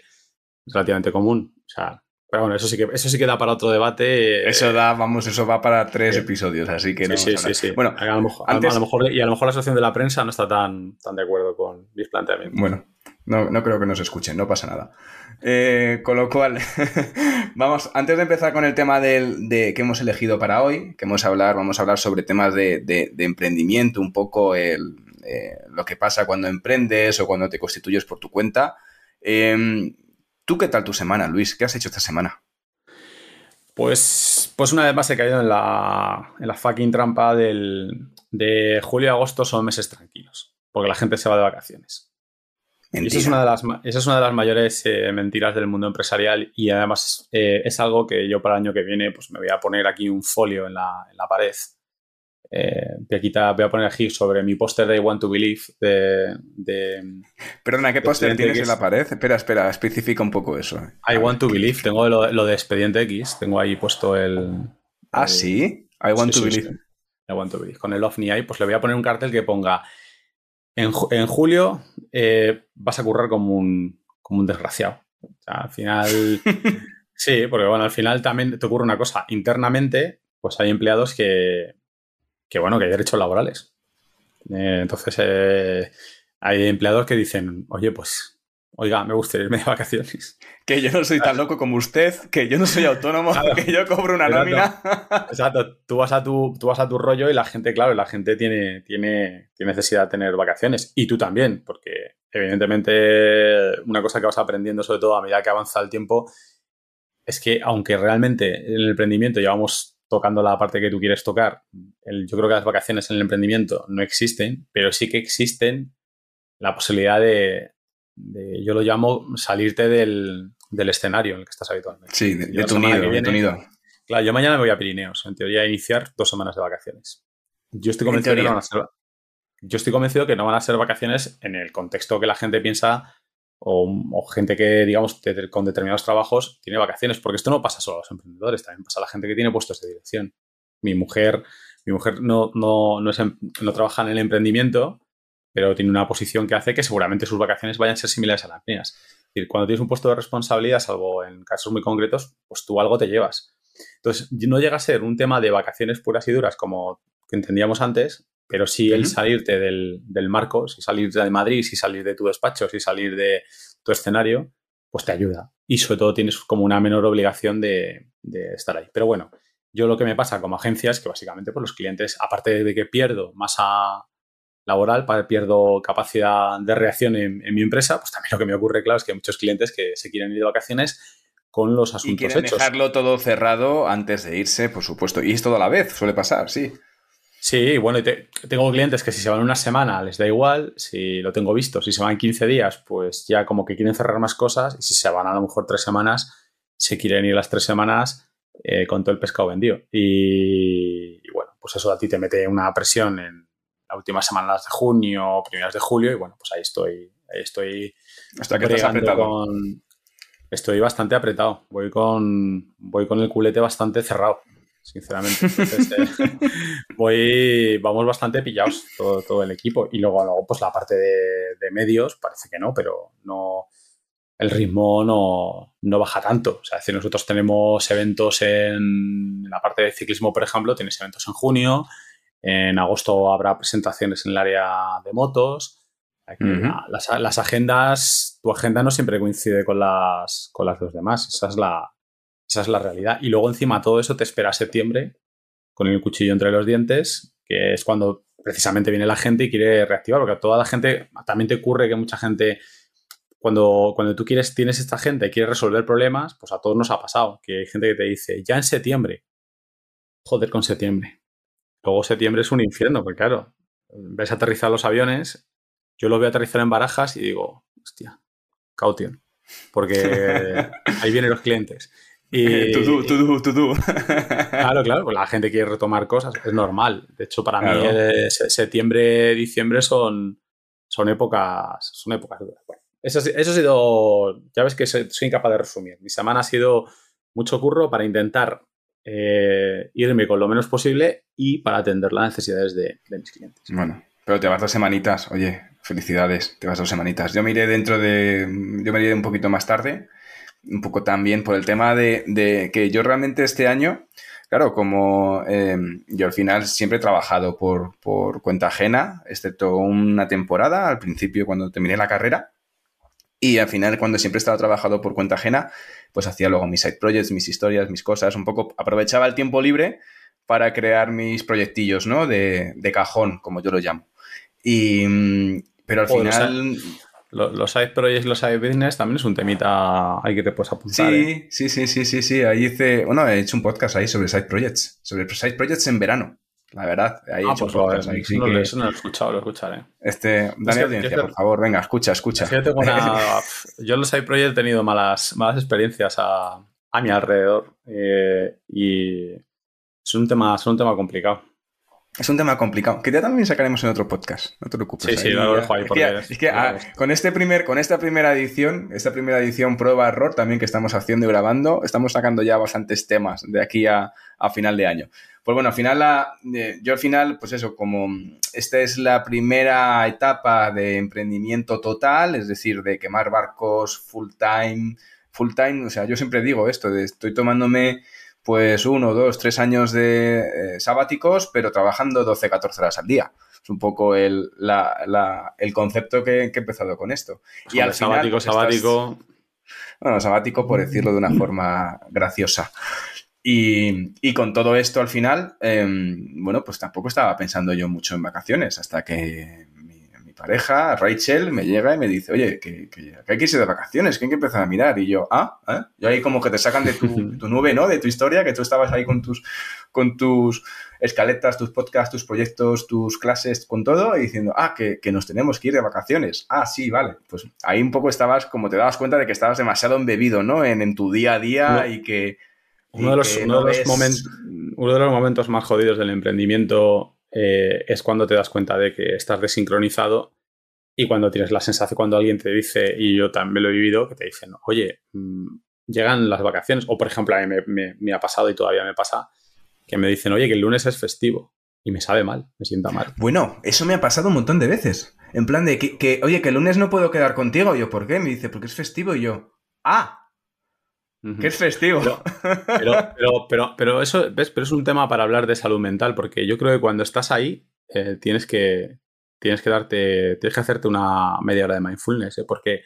relativamente común. O sea, pero bueno, eso sí que eso sí que da para otro debate. Eso da, vamos, eso va para tres episodios, así que sí, no. Sí, sí, sí. Bueno, a lo, mejor, a lo mejor, y a lo mejor la asociación de la prensa no está tan, tan de acuerdo con mis planteamientos. Bueno, no, no creo que nos escuchen, no pasa nada. Eh, con lo cual, vamos, antes de empezar con el tema del, de que hemos elegido para hoy, que vamos a hablar, vamos a hablar sobre temas de, de, emprendimiento, un poco el, eh, lo que pasa cuando emprendes o cuando te constituyes por tu cuenta. Eh, ¿Tú qué tal tu semana, Luis? ¿Qué has hecho esta semana? Pues, pues una vez más he caído en la, en la fucking trampa del, de julio y agosto son meses tranquilos, porque la gente se va de vacaciones. esa es, una de las, esa es una de las mayores eh, mentiras del mundo empresarial y además eh, es algo que yo para el año que viene pues me voy a poner aquí un folio en la, en la pared eh, voy, a voy a poner aquí sobre mi póster de I Want to Believe de... Perdona, ¿qué póster tienes en la pared? Espera, espera, especifica un poco eso. I Want to Believe, tengo lo, de Expediente X, tengo ahí puesto el... Ah, sí, I Want to Believe. I Want to Believe. Con el OVNI ahí, pues le voy a poner un cartel que ponga en, julio eh, vas a currar como un, como un desgraciado. O sea, al final... sí, porque bueno, al final también te ocurre una cosa. Internamente, pues hay empleados que que bueno, que hay derechos laborales. Eh, entonces, eh, hay empleados que dicen, oye, pues, oiga, me gustaría irme de vacaciones. Que yo no soy tan loco como usted, que yo no soy autónomo, que yo cobro una nómina. Exacto, tú vas, a tu, tú vas a tu rollo y la gente, claro, la gente tiene, tiene, tiene necesidad de tener vacaciones. Y tú también, porque evidentemente una cosa que vas aprendiendo, sobre todo a medida que avanza el tiempo, es que aunque realmente en el emprendimiento llevamos tocando la parte que tú quieres tocar. yo creo que las vacaciones en el emprendimiento no existen, pero sí que existen la posibilidad de, yo lo llamo, salirte del, escenario en el que estás habitualmente. Sí, de, tu, nido, Claro, yo mañana me voy a Pirineos, en teoría a iniciar dos semanas de vacaciones. Yo estoy convencido que no van a ser, yo estoy convencido que no van a ser vacaciones en el contexto que la gente piensa o, gente que, digamos, con determinados trabajos tiene vacaciones, porque esto no pasa solo a los emprendedores, también pasa a la gente que tiene puestos de dirección. Mi mujer, mi mujer no, no, no, em, trabaja en el emprendimiento, pero tiene una posición que hace que seguramente sus vacaciones vayan a ser similares a las mías. Cuando tienes un puesto de responsabilidad, salvo en casos muy concretos, pues tú algo te llevas. Entonces, no llega a ser un tema de vacaciones puras y duras como entendíamos antes, pero sí el salirte del, marco, si salir de Madrid, si salir de tu despacho, si salir de tu escenario, pues te ayuda. Y sobre todo tienes como una menor obligación de, estar ahí. Pero bueno, yo lo que me pasa como agencia es que básicamente pues los clientes, aparte de que pierdo masa laboral, pierdo capacidad de reacción en, mi empresa, pues también lo que me ocurre, claro, es que hay muchos clientes que se quieren ir de vacaciones con los asuntos y quieren dejarlo todo cerrado antes de irse, por supuesto. Y es todo a la vez, suele pasar, sí. Sí, bueno, y tengo clientes que si se van una semana les da igual, si lo tengo visto, si se van 15 días, pues ya como que quieren cerrar más cosas, y si se van a lo mejor tres semanas, se quieren ir las tres semanas eh, con todo el pescado vendido. Y, bueno, pues eso a ti te mete una presión en las últimas semanas de junio, primeras de julio, y bueno, pues ahí estoy, ahí estoy. Hasta que estás apretado. estoy bastante apretado, voy con, voy con el culete bastante cerrado sinceramente. Eh, voy, vamos bastante pillados todo, el equipo. Y luego, luego pues la parte de, medios, parece que no, pero no el ritmo no, no, baja tanto. O sea, si nosotros tenemos eventos en, la parte de ciclismo, por ejemplo, tienes eventos en junio, en agosto habrá presentaciones en el área de motos. las, las, agendas, tu agenda no siempre coincide con las, con las de los demás. Esa es la, esa es la realidad. Y luego encima todo eso te espera septiembre con el cuchillo entre los dientes, que es cuando precisamente viene la gente y quiere reactivar, porque a toda la gente también te ocurre que mucha gente, cuando, cuando tú quieres, tienes esta gente y quieres resolver problemas, pues a todos nos ha pasado, que hay gente que te dice, ya en septiembre, joder con septiembre. Luego septiembre es un infierno, porque claro, ves aterrizar los aviones, yo lo veo aterrizar en barajas y digo, hostia, caution, porque ahí vienen los clientes. Y, tú, tú, tú, Claro, claro, pues la gente quiere retomar cosas, es normal. De hecho, para mí eh, septiembre, diciembre son, son épocas, son épocas duras. eso, eso ha sido, ya ves que soy, incapaz de resumir. Mi semana ha sido mucho curro para intentar eh, irme con lo menos posible y para atender las necesidades de, mis clientes. Bueno, Pero te vas dos semanitas, oye, felicidades, te vas dos semanitas. Yo me iré dentro de, yo me iré un poquito más tarde, un poco también por el tema de, que yo realmente este año, claro, como em, yo al final siempre he trabajado por, por cuenta ajena, excepto una temporada, al principio cuando terminé la carrera, y al final, cuando siempre he estado trabajando por cuenta ajena, pues hacía luego mis side projects, mis historias, mis cosas, un poco aprovechaba el tiempo libre para crear mis proyectillos, ¿no? De, de cajón, como yo lo llamo. Y, mm, pero al final... Los, side projects, los side business también es un temita hay que te puedes apuntar. Sí, ¿eh? sí, sí, sí, sí, sí. Ahí hice, bueno, he hecho un podcast ahí sobre side projects, sobre side projects en verano. La verdad, ahí he ah, un pues ahí. Sí que... eso no lo he escuchado, lo escucharé. Este, dale audiencia, por favor, venga, escucha, escucha. yo, tengo yo en los side projects he tenido malas, malas experiencias a, a mi alrededor eh, y es un tema, es un tema complicado. Es un tema complicado, que ya también sacaremos en otro podcast, no te preocupes. Sí, sí, lo dejo ahí. Es que, ah, con, este primer, con esta primera edición, esta primera edición prueba-error también que estamos haciendo y grabando, estamos sacando ya bastantes temas de aquí a, final de año. Pues bueno, al final, la, yo al final, pues eso, como esta es la primera etapa de emprendimiento total, es decir, de quemar barcos full time, full time, o sea, yo siempre digo esto, de estoy tomándome pues uno, dos, tres años de eh, sabáticos, pero trabajando 12, 14 horas al día. Es un poco el, el concepto que, he empezado con esto. Y al sabático, sabático. Bueno, sabático por decirlo de una forma graciosa. Y, con todo esto al final, em, bueno, pues tampoco estaba pensando yo mucho en vacaciones hasta que pareja, Rachel, me llega y me dice, oye, que, hay que irse de vacaciones, que hay que empezar a mirar. Y yo, ah, ¿eh? Y ahí como que te sacan de tu, nube, ¿no? De tu historia, que tú estabas ahí con tus, con tus escaletas, tus podcasts, tus proyectos, tus clases, con todo, y diciendo, ah, que, nos tenemos que ir de vacaciones. Ah, sí, vale. Pues ahí un poco estabas, como te dabas cuenta de que estabas demasiado embebido, ¿no? En, tu día a día y que... Uno, de los, uno, de los momentos, uno de los momentos más jodidos del emprendimiento eh, es cuando te das cuenta de que estás desincronizado y cuando tienes la sensación, cuando alguien te dice, y yo también lo he vivido, que te dicen, oye, mm, llegan las vacaciones, o por ejemplo, a mí me, ha pasado y todavía me pasa, que me dicen, oye, que el lunes es festivo. Y me sabe mal, me sienta mal. Bueno, eso me ha pasado un montón de veces. En plan de que, oye, que el lunes no puedo quedar contigo. Yo, ¿por qué? Me dice, porque es festivo. Y yo, ah, que es festivo. Pero, pero, pero, eso, ¿ves? Pero es un tema para hablar de salud mental, porque yo creo que cuando estás ahí, eh, tienes que tienes que darte, tienes que hacerte una media hora de mindfulness, ¿eh? porque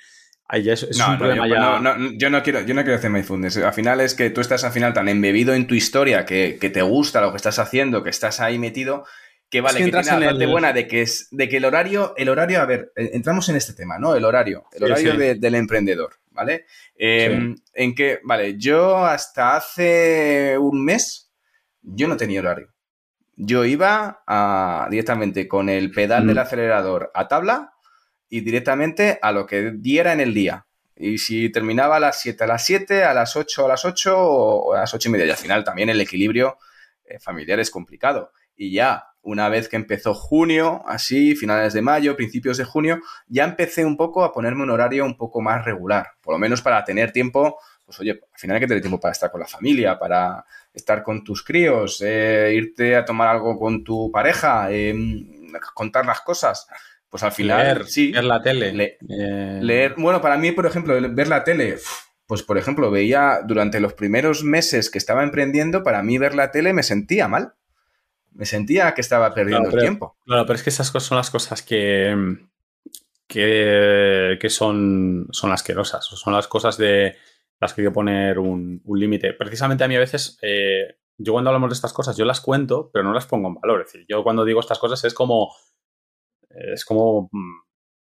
ahí es, un problema yo, ya. No, yo no quiero, yo no quiero hacer mindfulness. Al final es que tú estás al final tan embebido en tu historia que, te gusta lo que estás haciendo, que estás ahí metido, que vale, que, tienes la parte buena de que es, de que el horario, el horario, a ver, eh, entramos en este tema, ¿no? El horario, el horario del emprendedor. ¿Vale? Em, en que, vale, yo hasta hace un mes, yo no tenía horario. Yo iba directamente con el pedal del mm. acelerador a tabla y directamente a lo que diera en el día. Y si terminaba a las 7, a las 7, a las 8, a las 8 o a las 8 y media. Y al final también el equilibrio eh, familiar es complicado. Y ya una vez que empezó junio, así, finales de mayo, principios de junio, ya empecé un poco a ponerme un horario un poco más regular, por lo menos para tener tiempo, pues oye, al final hay que tener tiempo para estar con la familia, para estar con tus críos, eh, irte a tomar algo con tu pareja, em, contar las cosas. Pues al final, leer, sí. Leer la tele. Eh, leer, bueno, para mí, por ejemplo, ver la tele, pues por ejemplo, veía durante los primeros meses que estaba emprendiendo, para mí ver la tele me sentía mal me sentía que estaba perdiendo el tiempo. Claro, pero es que esas cosas son las cosas que, que, son, son asquerosas, son las cosas de las que hay que poner un, límite. Precisamente a mí a veces, eh, yo cuando hablamos de estas cosas, yo las cuento, pero no las pongo en valor. Es decir, yo cuando digo estas cosas es como, es como mm,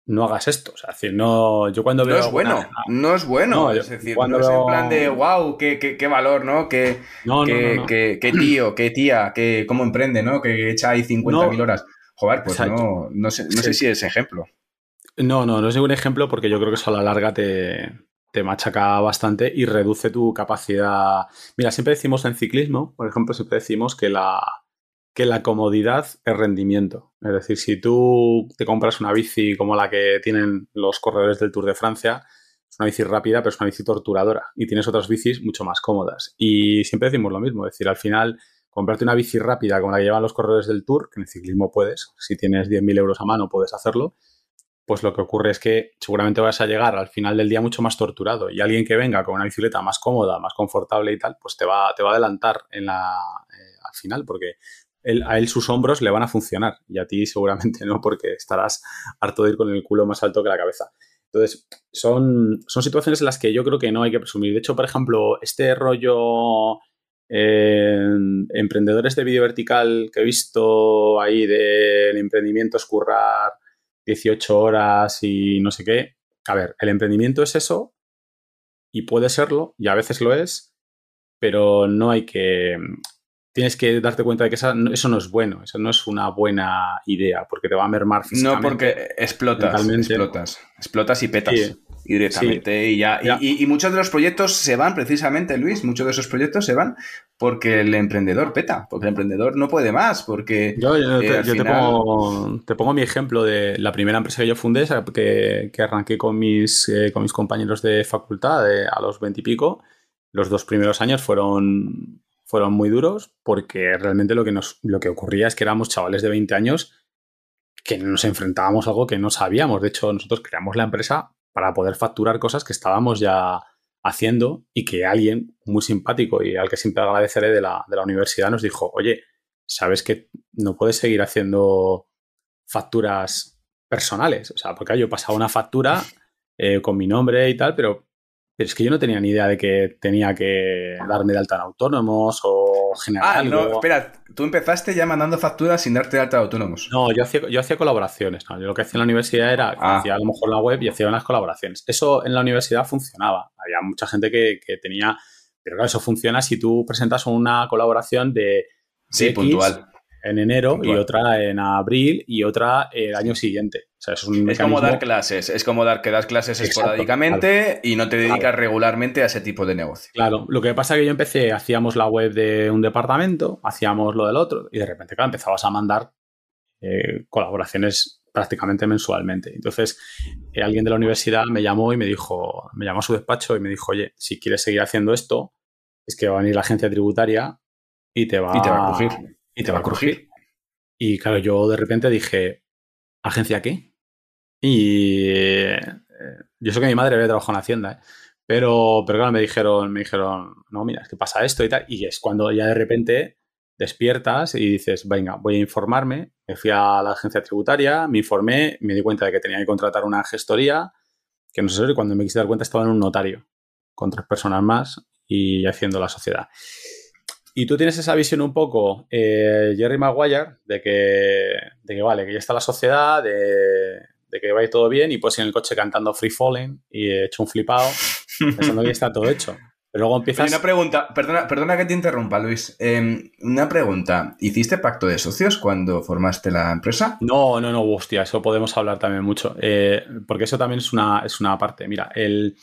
no hagas esto. O sea, decir, no, yo cuando veo. No es bueno, no es bueno. es decir, cuando no es en plan de wow, qué, qué, valor, ¿no? Qué, qué, tío, qué tía, qué, cómo emprende, ¿no? Que echa ahí 50.000 horas. Joder, pues no, no, sé, no sé si es ejemplo. No, no, no es ningún ejemplo porque yo creo que eso a la larga te, te machaca bastante y reduce tu capacidad. Mira, siempre decimos en ciclismo, por ejemplo, siempre decimos que la, que la comodidad es rendimiento. Es decir, si tú te compras una bici como la que tienen los corredores del Tour de Francia, es una bici rápida, pero es una bici torturadora. Y tienes otras bicis mucho más cómodas. Y siempre decimos lo mismo. Es decir, al final, comprarte una bici rápida como la que llevan los corredores del Tour, que en el ciclismo puedes, si tienes 10.000 euros a mano puedes hacerlo, pues lo que ocurre es que seguramente vas a llegar al final del día mucho más torturado y alguien que venga con una bicicleta más cómoda, más confortable y tal, pues te va, te va a adelantar en la, eh, al final porque a él sus hombros le van a funcionar y a ti seguramente no porque estarás harto de ir con el culo más alto que la cabeza. Entonces, son, son situaciones en las que yo creo que no hay que presumir. De hecho, por ejemplo, este rollo eh, emprendedores de vídeo vertical que he visto ahí del emprendimiento es currar 18 horas y no sé qué. A ver, el emprendimiento es eso y puede serlo y a veces lo es, pero no hay que tienes que darte cuenta de que eso no es bueno, eso no es una buena idea, porque te va a mermar físicamente. No, porque explotas, explotas, explotas y petas. directamente y ya. Y, muchos de los proyectos se van precisamente, Luis, muchos de esos proyectos se van porque el emprendedor peta, porque el emprendedor no puede más, porque... Yo, te, eh, pongo, mi ejemplo de la primera empresa que yo fundé, que, que arranqué con mis, eh, con mis compañeros de facultad a los 20 y pico. Los dos primeros años fueron fueron muy duros porque realmente lo que, nos, lo que ocurría es que éramos chavales de 20 años que nos enfrentábamos a algo que no sabíamos. De hecho, nosotros creamos la empresa para poder facturar cosas que estábamos ya haciendo y que alguien muy simpático y al que siempre agradeceré de la, de la universidad nos dijo, oye, ¿sabes que no puedes seguir haciendo facturas personales? O sea, porque yo pasaba una factura eh, con mi nombre y tal, pero pero es que yo no tenía ni idea de que tenía que darme de alta en autónomos o generar. Ah, no, espera, tú empezaste ya mandando facturas sin darte de alta en autónomos. No, yo hacía, yo hacía colaboraciones. Yo lo que hacía en la universidad era, ah. hacía a lo mejor la web y hacía unas colaboraciones. Eso en la universidad funcionaba. Había mucha gente que, tenía. Pero claro, eso funciona si tú presentas una colaboración de. Sí, puntual en enero y otra en abril y otra el año siguiente. es, como dar clases, es como dar que das clases esporádicamente y no te dedicas regularmente a ese tipo de negocio. Claro, lo que pasa es que yo empecé, hacíamos la web de un departamento, hacíamos lo del otro y de repente, claro, empezabas a mandar eh, colaboraciones prácticamente mensualmente. Entonces, eh, alguien de la universidad me llamó y me dijo, me llamó a su despacho y me dijo, oye, si quieres seguir haciendo esto, es que va a venir la agencia tributaria y te va, y te va a coger y te va a crujir. Y claro, yo de repente dije, ¿agencia qué? Y eh, yo sé que mi madre había trabajado en Hacienda, ¿eh? pero, pero claro, me dijeron, me dijeron, no, mira, es que pasa esto y tal. Y es cuando ya de repente despiertas y dices, venga, voy a informarme. Me fui a la agencia tributaria, me informé, me di cuenta de que tenía que contratar una gestoría, que no sé, cuando me quise dar cuenta estaba en un notario, con tres personas más y haciendo la sociedad. Y tú tienes esa visión un poco, eh, Jerry Maguire, de que, de que vale, que ya está la sociedad, de, que va a ir todo bien y pues en el coche cantando Free Falling y he hecho un flipado, pensando que está todo hecho. Pero luego empiezas... una pregunta, perdona, perdona que te interrumpa, Luis. Em, una pregunta, ¿hiciste pacto de socios cuando formaste la empresa? No, no, no, hostia, eso podemos hablar también mucho, eh, porque eso también es una, es una parte. Mira, el,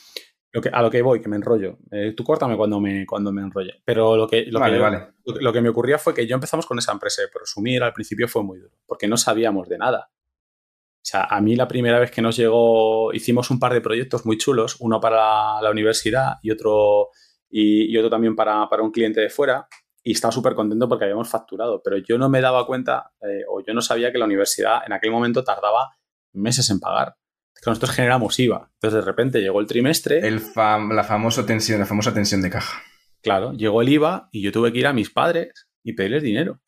a lo que voy, que me enrollo. Eh, tú córtame cuando me, cuando me enrolle. Pero lo que, lo, que, lo que me ocurría fue que yo empezamos con esa empresa, por resumir, al principio fue muy duro, porque no sabíamos de nada. O sea, a mí la primera vez que nos llegó, hicimos un par de proyectos muy chulos, uno para la universidad y otro, y, otro también para, un cliente de fuera, y estaba súper contento porque habíamos facturado, pero yo no me daba cuenta eh, o yo no sabía que la universidad en aquel momento tardaba meses en pagar que nosotros generamos IVA. Entonces, de repente llegó el trimestre. El la, famosa tensión, la famosa tensión de caja. Claro, llegó el IVA y yo tuve que ir a mis padres y pedirles dinero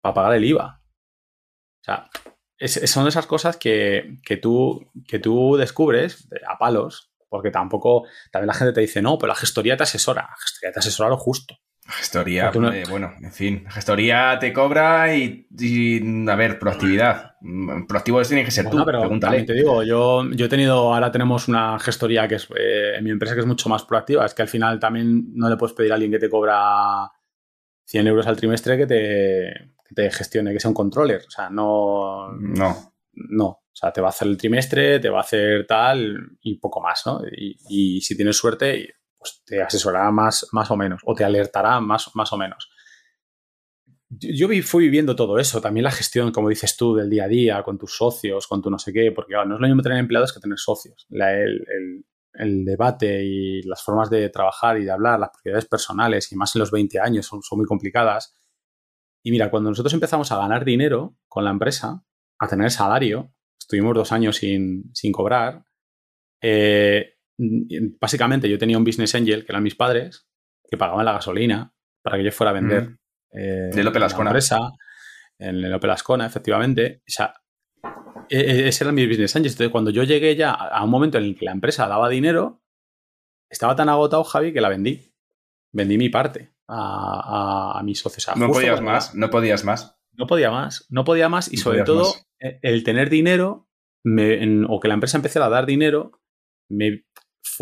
para pagar el IVA. O sea, son esas cosas que, tú, que tú descubres a palos, porque tampoco, también la gente te dice, no, pero la gestoría te asesora. La gestoría te asesora lo justo. Gestoría, eh, bueno, en fin, gestoría te cobra y, a ver, proactividad. Proactivo tiene que ser tú, pero pregúntale. Te digo, yo, yo he tenido, ahora tenemos una gestoría que es eh, en mi empresa que es mucho más proactiva. Es que al final también no le puedes pedir a alguien que te cobra 100 euros al trimestre que te, que te gestione, que sea un controller. O sea, no. No. No. O sea, te va a hacer el trimestre, te va a hacer tal y poco más, ¿no? Y, y si tienes suerte, pues, te asesorará más, más o menos o te alertará más, más o menos. Yo fui viviendo todo eso, también la gestión, como dices tú, del día a día, con tus socios, con tu no sé qué, porque no es lo mismo tener empleados que tener socios. el, debate y las formas de trabajar y de hablar, las prioridades personales, y más en los 20 años, son, muy complicadas. Y mira, cuando nosotros empezamos a ganar dinero con la empresa, a tener salario, estuvimos dos años sin, cobrar, eh, básicamente yo tenía un business angel, que eran mis padres, que pagaban la gasolina para que yo fuera a vender. Mm. Eh, de López Ascona. empresa, en el Opel Ascona, efectivamente. O sea, e, e, ese era mi business angel. Entonces, cuando yo llegué ya a un momento en el que la empresa daba dinero, estaba tan agotado, Javi, que la vendí. Vendí mi parte a, mis socios. no podías más, no podías más. No podía más, no podía más. Y sobre todo, e, el tener dinero, o que la empresa empezara a dar dinero, me,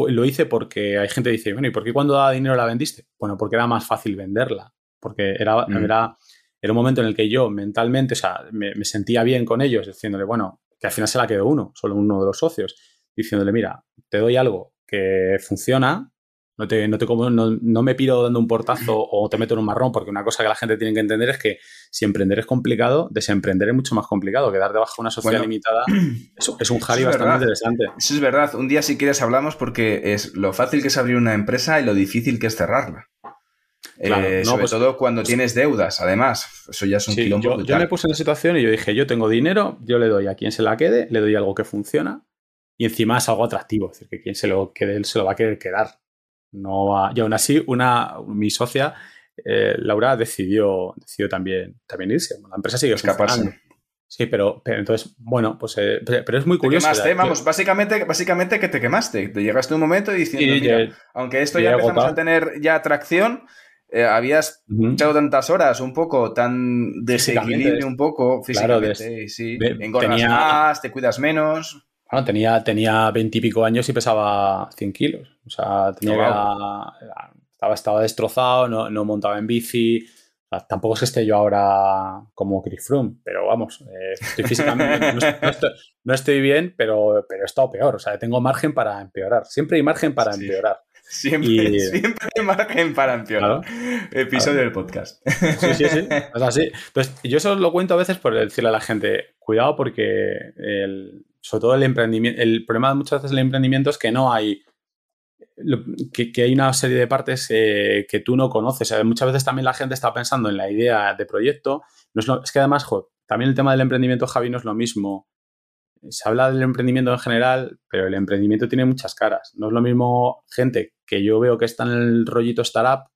lo hice porque hay gente que dice, bueno, ¿y por qué cuando daba dinero la vendiste? Bueno, porque era más fácil venderla. Porque era, mm. era, era un momento en el que yo mentalmente, o sea, me, sentía bien con ellos, diciéndole, bueno, que al final se la quedó uno, solo uno de los socios, diciéndole, mira, te doy algo que funciona, no, te, no, te como, no, me piro dando un portazo o te meto en un marrón, porque una cosa que la gente tiene que entender es que si emprender es complicado, desemprender es mucho más complicado. Quedar debajo de una sociedad limitada es, un jari bastante interesante. Eso es verdad. Un día, si quieres, hablamos porque es lo fácil que es abrir una empresa y lo difícil que es cerrarla. Eh, sobre pues todo cuando tienes deudas, además. Eso ya es un quilombo. Yo, yo me puse en la situación y yo dije: Yo tengo dinero, yo le doy a quien se la quede, le doy algo que funciona y encima es algo atractivo. Es decir, que quien se lo quede, él se lo va a querer quedar. No Y aún así, una, mi socia, eh, Laura, decidió, decidió también, también irse. La empresa sigue escapando. Sí, pero, entonces, bueno, pues eh, pero es muy curioso. Te quemaste, vamos, básicamente, básicamente que te quemaste. Te llegaste un momento diciendo, mira, aunque esto ya empezamos a tener ya atracción, eh, habías echado tantas horas, un poco, tan desequilibrio un poco físicamente, claro, sí. Engordas más, te cuidas menos. Bueno, tenía, tenía 20 y pico años y pesaba 100 kilos. O sea, tenía estaba, estaba destrozado, no, no montaba en bici. tampoco es que esté yo ahora como Chris Froome, pero vamos, eh, estoy físicamente, no, estoy, bien, pero, pero he estado peor. O sea, tengo margen para empeorar. Siempre hay margen para empeorar. Siempre, siempre hay margen para empeorar. Episodio del podcast. Sí, sí, sí. Es así. Entonces, yo eso lo cuento a veces por decirle a la gente, cuidado porque el, sobre todo el emprendimiento, el problema muchas veces del emprendimiento es que no hay, que, hay una serie de partes eh, que tú no conoces. muchas veces también la gente está pensando en la idea de proyecto. No es, que además, también el tema del emprendimiento, Javi, no es lo mismo. Se habla del emprendimiento en general, pero el emprendimiento tiene muchas caras. No es lo mismo gente que yo veo que está en el rollito startup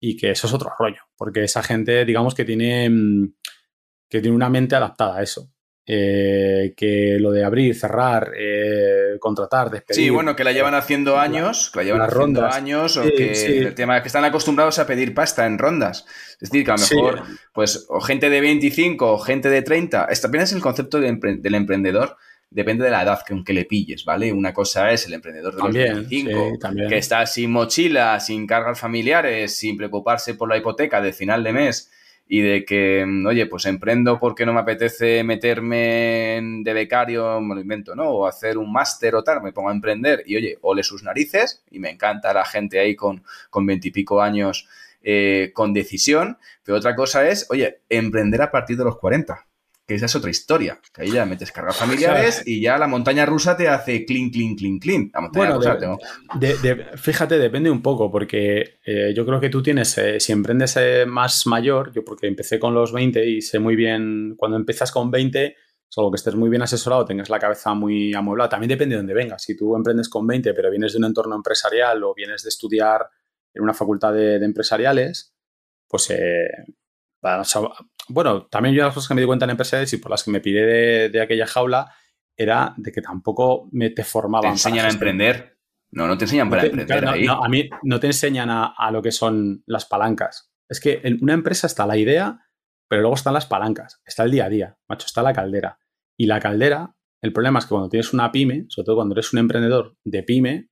y que eso es otro rollo, porque esa gente, digamos que tiene, mm, que tiene una mente adaptada a eso. Eh, que lo de abrir, cerrar, eh, contratar, despedir. Sí, bueno, que la llevan haciendo años, que la llevan haciendo años, o que el tema que están acostumbrados a pedir pasta en rondas. Es decir, que a lo mejor, pues, o gente de 25 o gente de 30, esto apenas es el concepto del emprendedor, depende de la edad que, que le pilles, ¿vale? Una cosa es el emprendedor de los 25, que está sin mochila, sin cargas familiares, sin preocuparse por la hipoteca de final de mes y de que, mm, oye, pues emprendo porque no me apetece meterme de becario, me lo invento, ¿no? O hacer un máster o tal, me pongo a emprender y, oye, ole sus narices, y me encanta la gente ahí con veintipico años eh, con decisión, pero otra cosa es, oye, emprender a partir de los 40 que esa es otra historia. Que ahí ya metes cargas familiares y ya la montaña rusa te hace clean, clean, clean, clean. La montaña rusa tengo... fíjate, depende un poco, porque eh, yo creo que tú tienes, eh, si emprendes eh, más mayor, yo porque empecé con los 20 y sé muy bien, cuando empiezas con 20, solo que estés muy bien asesorado, tengas la cabeza muy amueblada, también depende de dónde vengas. Si tú emprendes con 20, pero vienes de un entorno empresarial o vienes de estudiar en una facultad de, empresariales, pues bueno, también yo las cosas que me di cuenta en empresariales y por las que me pide de, aquella jaula era de que tampoco me te formaban. Te enseñan a emprender. No, no te enseñan para emprender ahí. a mí no te enseñan a, lo que son las palancas. Es que en una empresa está la idea, pero luego están las palancas. Está el día a día, macho, está la caldera. Y la caldera, el problema es que cuando tienes una pyme, sobre todo cuando eres un emprendedor de pyme,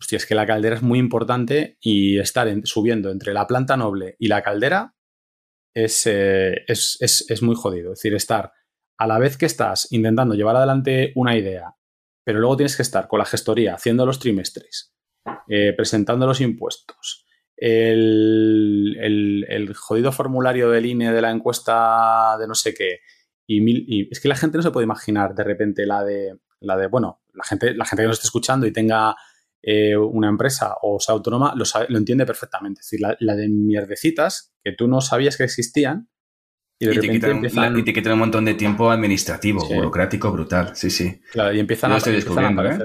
hostia, es que la caldera es muy importante y estar subiendo entre la planta noble y la caldera eh, es, es, muy jodido. Es decir, estar a la vez que estás intentando llevar adelante una idea, pero luego tienes que estar con la gestoría, haciendo los trimestres, eh, presentando los impuestos, el, el, jodido formulario del INE de la encuesta de no sé qué. Y, es que la gente no se puede imaginar de repente la de, la de bueno, la gente, la gente que nos esté escuchando y tenga eh, una empresa o sea autónoma lo, lo entiende perfectamente. Es decir, la, de mierdecitas que tú no sabías que existían, Y, de repente te empiezan... y te quitan un montón de tiempo administrativo, burocrático, brutal. Sí, sí. Claro, y empiezan, a, estoy descubriendo, ¿eh?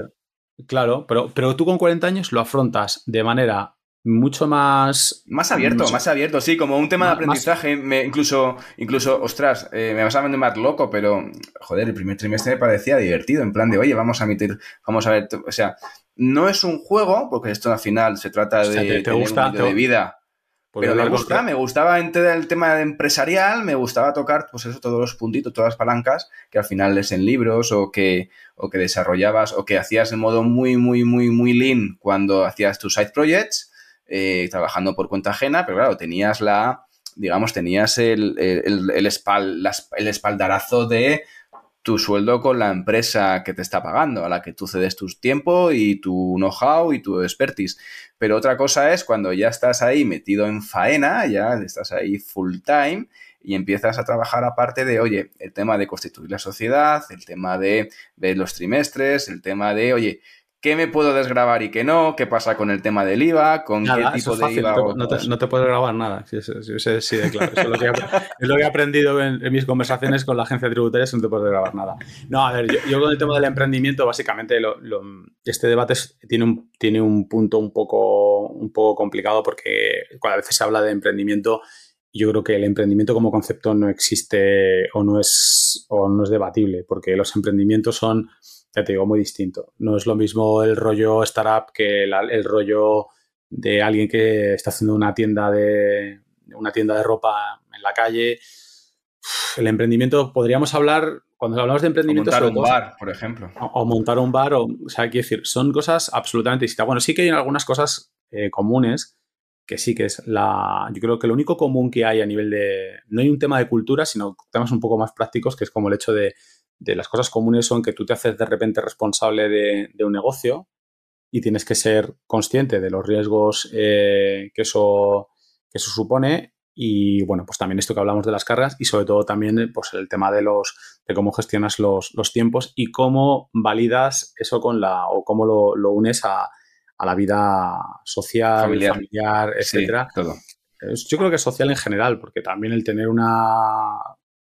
Claro, pero, pero tú con 40 años lo afrontas de manera mucho más... Más abierto, más abierto, sí, como un tema de aprendizaje. Me, incluso, incluso, ostras, eh, me vas a más loco, pero, joder, el primer trimestre me parecía divertido, en plan de, oye, vamos a emitir, vamos a ver, o sea, no es un juego, porque esto al final se trata de, te, gusta, de vida. Pero me gusta, me gustaba el tema empresarial, me gustaba tocar, pues eso, todos los puntitos, todas las palancas que al final lees en libros o que, o que desarrollabas o que hacías en modo muy, muy, muy, muy lean cuando hacías tus side projects eh, trabajando por cuenta ajena, pero claro, tenías la, digamos, tenías el, el, el, el espaldarazo de tu sueldo con la empresa que te está pagando, a la que tú cedes tu tiempo y tu know-how y tu expertise. Pero otra cosa es cuando ya estás ahí metido en faena, ya estás ahí full time y empiezas a trabajar aparte de, oye, el tema de constituir la sociedad, el tema de ver los trimestres, el tema de, oye, ¿Qué me puedo desgrabar y qué no? ¿Qué pasa con el tema del IVA? ¿Con qué tipo de IVA? No te, no te, puedes grabar nada. Sí, sí, sí, claro. Eso es, lo que he, lo que he aprendido en, mis conversaciones con la agencia tributaria, no te puedes grabar nada. No, a ver, yo, con el tema del emprendimiento, básicamente, lo, este debate tiene, un, tiene un punto un poco, un poco complicado porque cuando a veces se habla de emprendimiento, yo creo que el emprendimiento como concepto no existe o no es, o no es debatible, porque los emprendimientos son ya te digo, muy distinto. No es lo mismo el rollo startup que el, rollo de alguien que está haciendo una tienda de una tienda de ropa en la calle. El emprendimiento, podríamos hablar, cuando hablamos de emprendimiento... O montar un bar, por ejemplo. O, montar un bar, o, o sea, quiero decir, son cosas absolutamente distintas. Bueno, sí que hay algunas cosas eh, comunes, que sí que es la... Yo creo que lo único común que hay a nivel de... No hay un tema de cultura, sino temas un poco más prácticos, que es como el hecho de de las cosas comunes son que tú te haces de repente responsable de, un negocio y tienes que ser consciente de los riesgos eh, que, eso, que eso supone y bueno, pues también esto que hablamos de las cargas y sobre todo también pues el tema de los de cómo gestionas los, tiempos y cómo validas eso con la o cómo lo, unes a, la vida social, familiar, etcétera. Yo creo que social en general, porque también el tener una,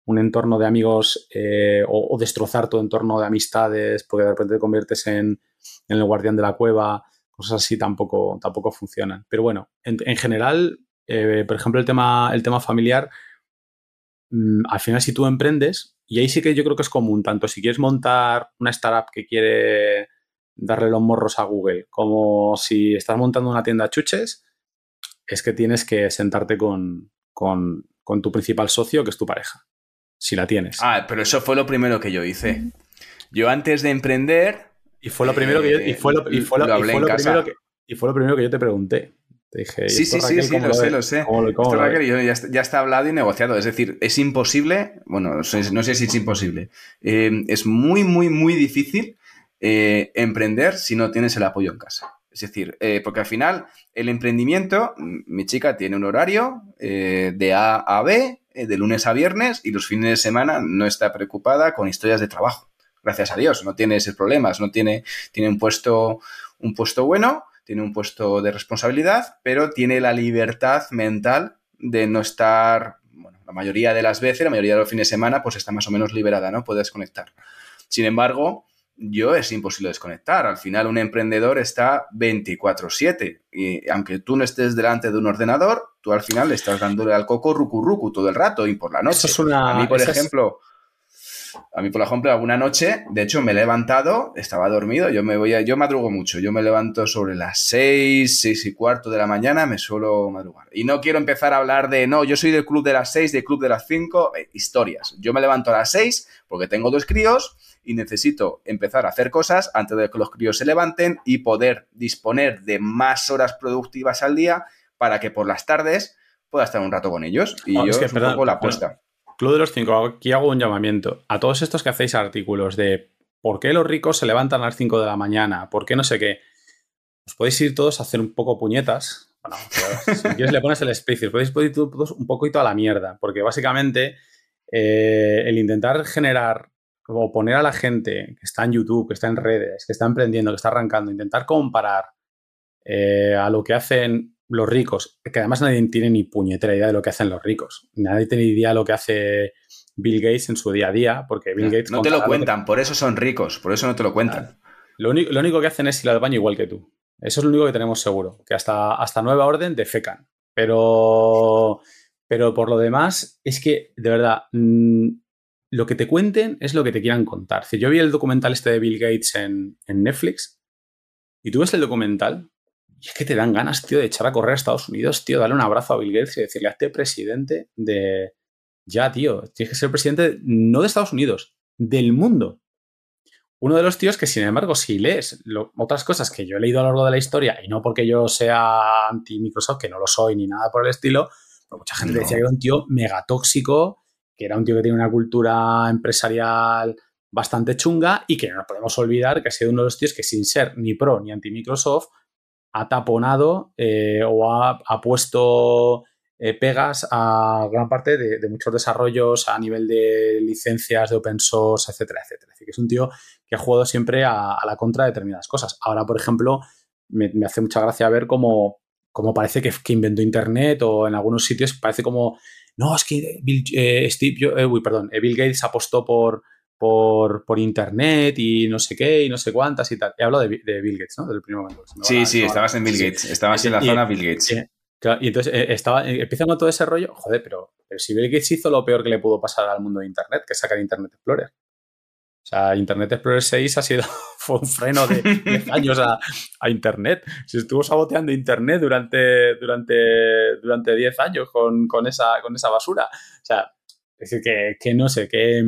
un entorno de amigos eh, o, destrozar tu entorno de amistades porque de repente te conviertes en, el guardián de la cueva, cosas así tampoco, tampoco funcionan. Pero bueno, en, general, eh, por ejemplo, el tema, el tema familiar, mm, al final si tú emprendes, y ahí sí que yo creo que es común, tanto si quieres montar una startup que quiere darle los morros a Google, como si estás montando una tienda chuches, es que tienes que sentarte con, con tu principal socio, que es tu pareja si la tienes. Ah, pero eso fue lo primero que yo hice. Yo antes de emprender... Y fue lo primero que yo, y fue lo, primero que, y fue lo primero que yo te pregunté. Te dije, sí, sí, sí, sí, lo, sé, lo sé. ya, está, hablado y negociado. Es decir, es imposible, bueno, no sé, si es imposible. Eh, es muy, muy, muy difícil eh, emprender si no tienes el apoyo en casa. Es decir, eh, porque al final el emprendimiento, mi chica tiene un horario de A a B, eh, de lunes a viernes y los fines de semana no está preocupada con historias de trabajo. Gracias a Dios, no tiene esos problemas, no tiene, tiene un puesto, un puesto bueno, tiene un puesto de responsabilidad, pero tiene la libertad mental de no estar, bueno, la mayoría de las veces, la mayoría de los fines de semana, pues está más o menos liberada, ¿no? Puede desconectar. Sin embargo, yo es imposible desconectar. Al final un emprendedor está 24/7 y aunque tú no estés delante de un ordenador, tú al final le estás dándole al coco rucu rucu todo el rato y por la noche. A mí, por ejemplo, a mí, por ejemplo, alguna noche, de hecho, me he levantado, estaba dormido, yo me voy a, yo madrugo mucho, yo me levanto sobre las 6, 6 y cuarto de la mañana, me suelo madrugar. Y no quiero empezar a hablar de, no, yo soy del club de las 6, del club de las 5, eh, historias. Yo me levanto a las 6 porque tengo dos críos y necesito empezar a hacer cosas antes de que los críos se levanten y poder disponer de más horas productivas al día para que por las tardes pueda estar un rato con ellos. Y yo es, un poco la apuesta. Club de los cinco, aquí hago un llamamiento a todos estos que hacéis artículos de por qué los ricos se levantan a las 5 de la mañana, por qué no sé qué. Os podéis ir todos a hacer un poco puñetas. Bueno, si quieres le pones el space, podéis ir todos un poquito a la mierda, porque básicamente eh, el intentar generar o poner a la gente que está en YouTube, que está en redes, que está emprendiendo, que está arrancando, intentar comparar eh, a lo que hacen los ricos, que además nadie tiene ni puñetera idea de lo que hacen los ricos. Nadie tiene idea de lo que hace Bill Gates en su día a día, porque Bill Gates... No te lo cuentan, por eso son ricos, por eso no te lo cuentan. Lo, único, lo único que hacen es ir al baño igual que tú. Eso es lo único que tenemos seguro, que hasta, hasta nueva orden defecan. Pero, pero por lo demás, es que, de verdad, mm, lo que te cuenten es lo que te quieran contar. Si yo vi el documental este de Bill Gates en, en Netflix y tú ves el documental y es que te dan ganas, tío, de echar a correr a Estados Unidos, tío, darle un abrazo a Bill Gates y decirle, hazte presidente de... Ya, tío, tienes que ser presidente no de Estados Unidos, del mundo. Uno de los tíos que, sin embargo, si lees otras cosas que yo he leído a lo largo de la historia, y no porque yo sea anti-Microsoft, que no lo soy ni nada por el estilo, pero mucha gente decía que era un tío megatóxico, que era un tío que tiene una cultura empresarial bastante chunga y que no nos podemos olvidar que ha sido uno de los tíos que sin ser ni pro ni anti-Microsoft ha taponado eh, o ha, puesto eh, pegas a gran parte de, muchos desarrollos a nivel de licencias de open source, etcétera, etcétera. Es decir, que es un tío que ha jugado siempre a, la contra de determinadas cosas. Ahora, por ejemplo, me, hace mucha gracia ver cómo parece que, inventó Internet o en algunos sitios parece como, no, es que Bill, eh, Steve, uy, perdón, Bill Gates apostó por por, internet y no sé qué y no sé cuántas y tal. He hablado de, Bill Gates, ¿no? Del primer momento. Sí, sí, estabas en Bill Gates, estabas en la zona Bill Gates. y entonces eh, estaba, eh, empieza con todo ese rollo, joder, pero, si Bill Gates hizo lo peor que le pudo pasar al mundo de Internet, que sacar Internet Explorer. O sea, Internet Explorer 6 ha sido fue un freno de 10 años a, Internet. Se estuvo saboteando Internet durante, durante, durante 10 años con, con, esa, con esa basura. O sea, es decir, que, que no sé, que,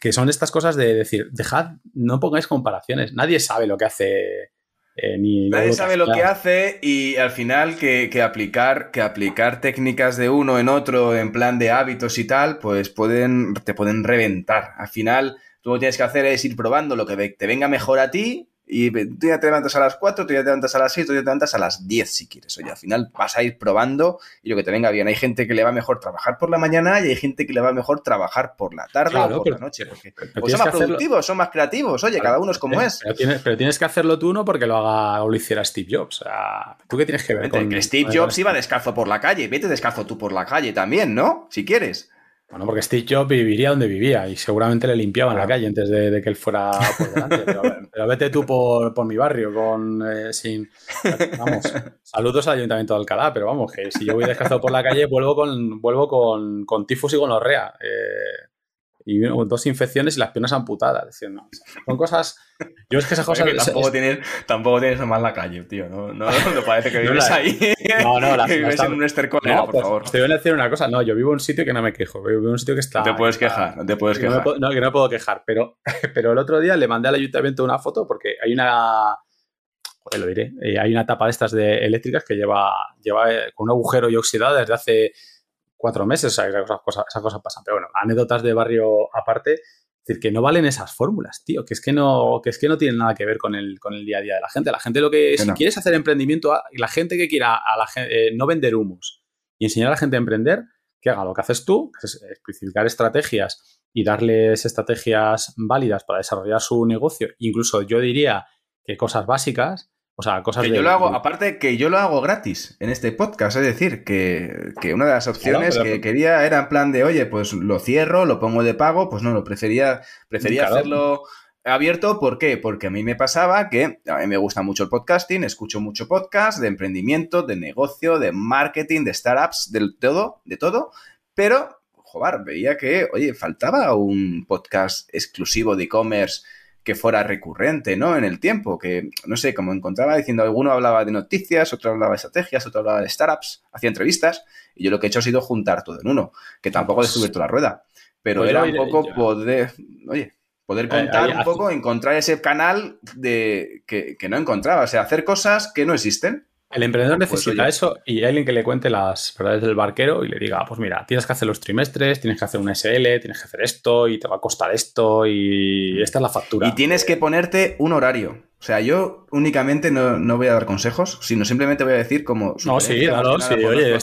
que son estas cosas de decir, dejad, no pongáis comparaciones, nadie sabe lo que hace. Eh, ni Nadie sabe lo que hace y al final que, aplicar, que aplicar técnicas de uno en otro en plan de hábitos y tal, pues pueden, te pueden reventar. Al final, tú lo que tienes que hacer es ir probando lo que te venga mejor a ti y tú ya te levantas a las 4, tú ya te levantas a las 6, tú ya te levantas a las 10 si quieres. Oye, al final vas a ir probando y lo que te venga bien. Hay gente que le va mejor trabajar por la mañana y hay gente que le va mejor trabajar por la tarde o por la noche. Porque son más productivos, son más creativos. Oye, cada uno es como es. Pero tienes, que hacerlo tú no porque lo haga o lo hiciera Steve Jobs. O sea, ¿tú qué tienes que ver? Con, que Steve Jobs iba descalzo por la calle. Vete descalzo tú por la calle también, ¿no? Si quieres. Bueno, porque Steve Jobs viviría donde vivía y seguramente le limpiaban la calle antes de, que él fuera por delante. Pero, vete tú por, mi barrio con eh, sin. Vamos, saludos al Ayuntamiento de Alcalá, pero vamos, que si yo voy descalzo por la calle, vuelvo con, vuelvo con, con tifus y con orrea. Eh, y dos infecciones y las piernas amputadas. Es decir, no, son cosas. Yo es que esas cosas. tampoco, tienes, tampoco tienes más la calle, tío. No, no, no parece que vives ahí. No, no, la, que vives en un estercolero, no, por pues, favor. Te voy a decir una cosa. No, yo vivo en un sitio que no me quejo. Vivo en un sitio que está. No te puedes quejar, no te puedes quejar. No, que no puedo quejar. Pero, pero el otro día le mandé al ayuntamiento una foto porque hay una. Joder, lo diré. Eh, hay una tapa de estas de eléctricas que lleva, lleva eh, con un agujero y oxidada desde hace cuatro meses, o sea, esas cosas, pasan. Pero bueno, anécdotas de barrio aparte, es decir, que no valen esas fórmulas, tío, que es que no, que es que no tienen nada que ver con el, con el día a día de la gente. La gente lo que, si quieres hacer emprendimiento, y la gente que quiera a la eh, no vender humos y enseñar a la gente a emprender, que haga lo que haces tú, que es especificar estrategias y darles estrategias válidas para desarrollar su negocio. Incluso yo diría que cosas básicas, o sea, cosas que yo lo hago, aparte que yo lo hago gratis en este podcast, es decir, que, una de las opciones que quería era en plan de, oye, pues lo cierro, lo pongo de pago, pues no, lo prefería, prefería hacerlo abierto, ¿por qué? Porque a mí me pasaba que a mí me gusta mucho el podcasting, escucho mucho podcast de emprendimiento, de negocio, de marketing, de startups, del todo, de todo, pero, joder, veía que, oye, faltaba un podcast exclusivo de e-commerce que fuera recurrente, ¿no? En el tiempo, que, no sé, como encontraba diciendo, alguno hablaba de noticias, otro hablaba de estrategias, otro hablaba de startups, hacía entrevistas, y yo lo que he hecho ha sido juntar todo en uno, que tampoco he descubierto la rueda, pero pues era un poco poder, oye, poder contar un poco, encontrar ese canal de que, que no encontraba, o sea, hacer cosas que no existen. El emprendedor pues necesita eso y hay alguien que le cuente las verdades del barquero y le diga, pues mira, tienes que hacer los trimestres, tienes que hacer un SL, tienes que hacer esto y te va a costar esto y esta es la factura. Y tienes que ponerte un horario. O sea, yo únicamente no, voy a dar consejos, sino simplemente voy a decir como... No, sí, claro, sí, oye,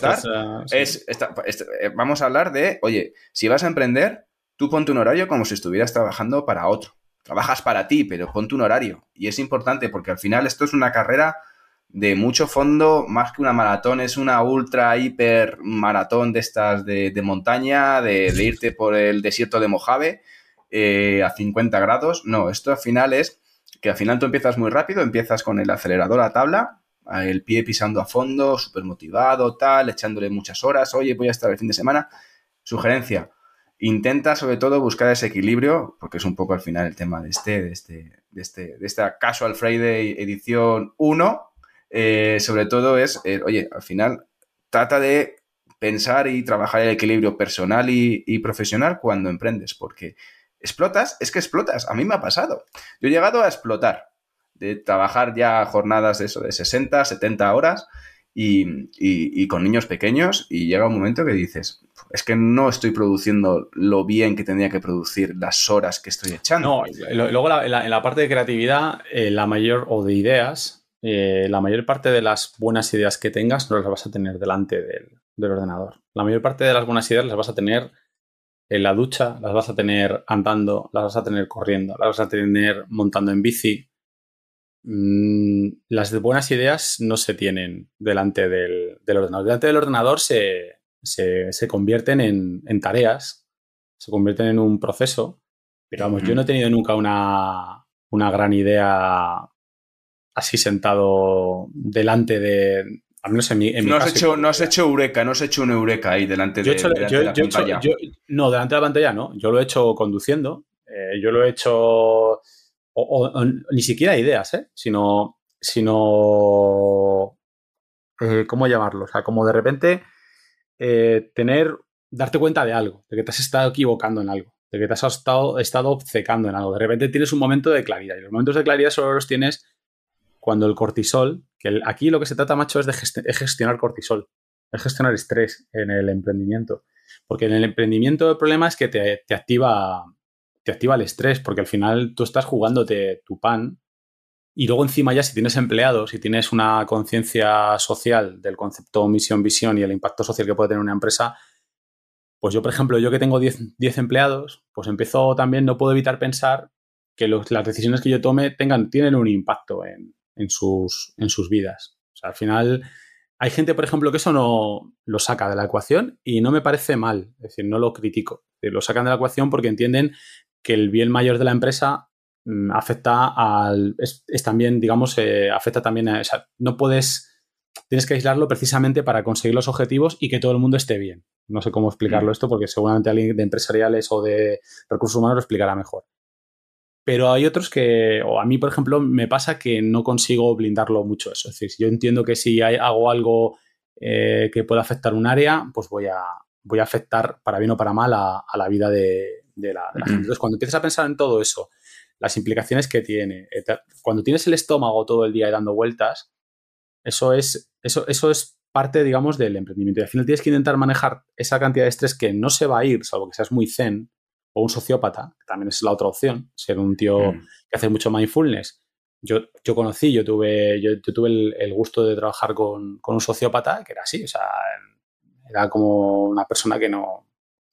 es, eh, vamos a hablar de, oye, si vas a emprender, tú ponte un horario como si estuvieras trabajando para otro. Trabajas para ti, pero ponte un horario. Y es importante porque al final esto es una carrera de mucho fondo, más que una maratón, es una ultra hiper maratón de estas de, montaña, de, irte por el desierto de Mojave eh, a 50 grados. No, esto al final es que al final tú empiezas muy rápido, empiezas con el acelerador a tabla, el pie pisando a fondo, súper motivado, tal, echándole muchas horas, oye, voy a estar el fin de semana. Sugerencia, intenta sobre todo buscar ese equilibrio, porque es un poco al final el tema de este, de este, de este, de esta Casual Friday edición 1, eh, sobre todo es, eh, oye, al final trata de pensar y trabajar el equilibrio personal y, profesional cuando emprendes, porque explotas, es que explotas, a mí me ha pasado. Yo he llegado a explotar, de trabajar ya jornadas de eso, de 60, 70 horas y, con niños pequeños y llega un momento que dices, es que no estoy produciendo lo bien que tendría que producir las horas que estoy echando. No, luego en la, parte de creatividad, eh, la mayor, o de ideas, eh, la mayor parte de las buenas ideas que tengas no las vas a tener delante del, ordenador. La mayor parte de las buenas ideas las vas a tener en la ducha, las vas a tener andando, las vas a tener corriendo, las vas a tener montando en bici. Mm, las buenas ideas no se tienen delante del, ordenador. Delante del ordenador se, convierten en, tareas, se convierten en un proceso. Pero vamos, yo no he tenido nunca una, una gran idea así sentado delante de. Al menos en mi, no, has hecho, no has hecho eureka, no has hecho un eureka ahí delante, de, la pantalla. no, delante de la pantalla no. Yo lo he hecho conduciendo. Eh, yo lo he hecho. O, ni siquiera ideas, ¿eh? Sino. sino eh, ¿Cómo llamarlo? O sea, como de repente eh, tener. darte cuenta de algo, de que te has estado equivocando en algo, de que te has estado, estado obcecando en algo. De repente tienes un momento de claridad. Y los momentos de claridad solo los tienes cuando el cortisol, que aquí lo que se trata, macho, es de gestionar cortisol, es gestionar estrés en el emprendimiento. Porque en el emprendimiento el problema es que te, activa, te activa el estrés, porque al final tú estás jugándote tu pan y luego encima ya si tienes empleados, si tienes una conciencia social del concepto misión, visión y el impacto social que puede tener una empresa, pues yo, por ejemplo, yo que tengo 10, 10 empleados, pues empiezo también, no puedo evitar pensar que las decisiones que yo tome tengan, tienen un impacto en, en sus, en sus vidas. O sea, al final hay gente, por ejemplo, que eso no lo saca de la ecuación y no me parece mal, es decir, no lo critico. Lo sacan de la ecuación porque entienden que el bien mayor de la empresa mm, afecta al. Es, también, digamos, eh, afecta también a. O sea, no puedes. Tienes que aislarlo precisamente para conseguir los objetivos y que todo el mundo esté bien. No sé cómo explicarlo mm. esto porque seguramente alguien de empresariales o de recursos humanos lo explicará mejor. Pero hay otros que, o a mí, por ejemplo, me pasa que no consigo blindarlo mucho eso. Es decir, yo entiendo que si hago algo eh, que pueda afectar un área, pues voy a, voy a afectar para bien o para mal a, la vida de, la, gente. Entonces, cuando empiezas a pensar en todo eso, las implicaciones que tiene, eh, cuando tienes el estómago todo el día dando vueltas, eso es, eso, eso es parte, digamos, del emprendimiento. Y al final tienes que intentar manejar esa cantidad de estrés que no se va a ir, salvo que seas muy zen, o un sociópata, que también es la otra opción, ser un tío mm. que hace mucho mindfulness. Yo, yo conocí, yo tuve, yo, tuve el, gusto de trabajar con, un sociópata que era así, o sea, era como una persona que no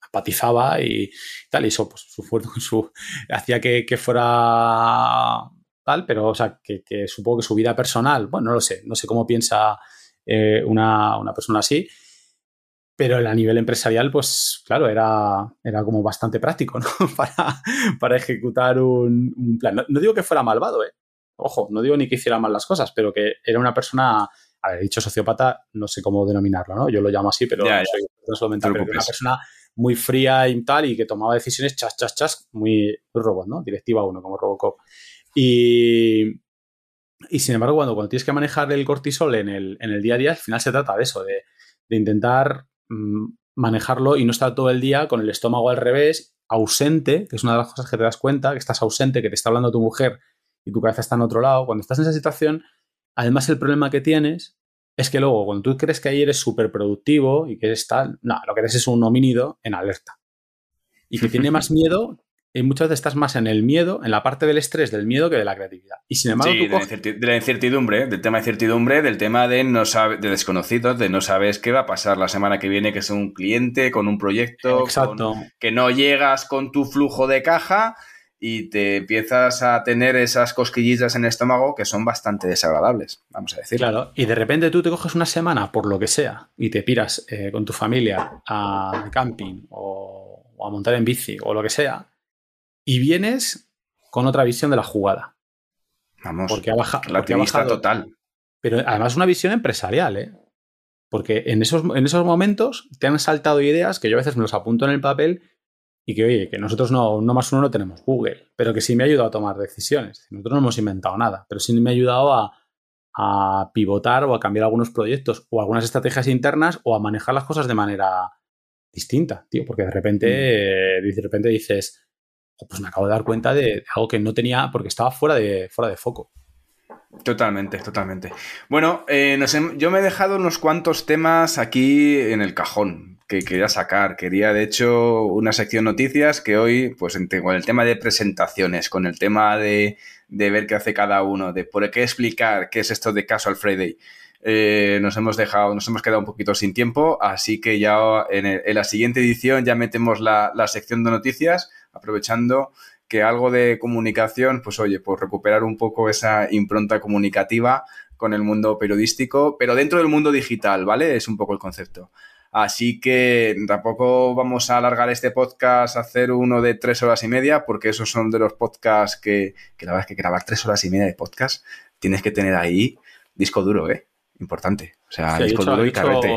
empatizaba y tal, y eso, pues, su su, hacía que, fuera tal, pero, o sea, que, supongo que su vida personal, bueno, no lo sé, no sé cómo piensa eh, una, una persona así, pero a nivel empresarial, pues claro, era, era como bastante práctico, ¿no? para, para ejecutar un, plan. No, digo que fuera malvado, ¿eh? Ojo, no digo ni que hiciera mal las cosas, pero que era una persona, a ver, dicho sociópata, no sé cómo denominarlo, ¿no? Yo lo llamo así, pero no soy mental, pero una persona muy fría y tal y que tomaba decisiones chas, chas, chas, muy, robot, ¿no? Directiva 1, como Robocop. Y, y sin embargo, cuando, cuando tienes que manejar el cortisol en el, en el día a día, al final se trata de eso, de, de intentar manejarlo y no estar todo el día con el estómago al revés, ausente, que es una de las cosas que te das cuenta, que estás ausente, que te está hablando tu mujer y tu cabeza está en otro lado. Cuando estás en esa situación, además el problema que tienes es que luego, cuando tú crees que ahí eres súper productivo y que eres tal, no, lo que eres es un homínido en alerta. Y que tiene más miedo y muchas veces estás más en el miedo, en la parte del estrés del miedo que de la creatividad. Y sin embargo, de, la incertidumbre, del tema de incertidumbre, del tema de no sabe, de desconocidos, de no sabes qué va a pasar la semana que viene, que es un cliente con un proyecto, Exacto. que no llegas con tu flujo de caja y te empiezas a tener esas cosquillillas en el estómago que son bastante desagradables, vamos a decir. Claro, y de repente tú te coges una semana, por lo que sea, y te piras eh, con tu familia a camping o, a montar en bici o lo que sea, y vienes con otra visión de la jugada. Vamos, porque ha, bajado, total. Pero además una visión empresarial, ¿eh? Porque en esos, en esos momentos te han saltado ideas que yo a veces me los apunto en el papel y que, oye, que nosotros no, no más uno no tenemos Google, pero que sí me ha ayudado a tomar decisiones. Nosotros no hemos inventado nada, pero sí me ha ayudado a, pivotar o a cambiar algunos proyectos o algunas estrategias internas o a manejar las cosas de manera distinta, tío, porque de repente, mm. de repente dices, pues me acabo de dar cuenta de, algo que no tenía porque estaba fuera de, fuera de foco. Totalmente, totalmente. Bueno, eh, yo me he dejado unos cuantos temas aquí en el cajón que quería sacar. Quería, de hecho, una sección noticias que hoy, pues con el tema de presentaciones, con el tema de, ver qué hace cada uno, de por qué explicar qué es esto de Casual Friday. Eh, nos hemos dejado, nos hemos quedado un poquito sin tiempo, así que ya en, la siguiente edición ya metemos la, la, sección de noticias, aprovechando que algo de comunicación, pues oye, pues recuperar un poco esa impronta comunicativa con el mundo periodístico, pero dentro del mundo digital, ¿vale? Es un poco el concepto. Así que tampoco vamos a alargar este podcast a hacer uno de tres horas y media, porque esos son de los podcasts que, que la verdad es que grabar tres horas y media de podcast, tienes que tener ahí disco duro, ¿eh? Importante. O sea, disco duro y carrete.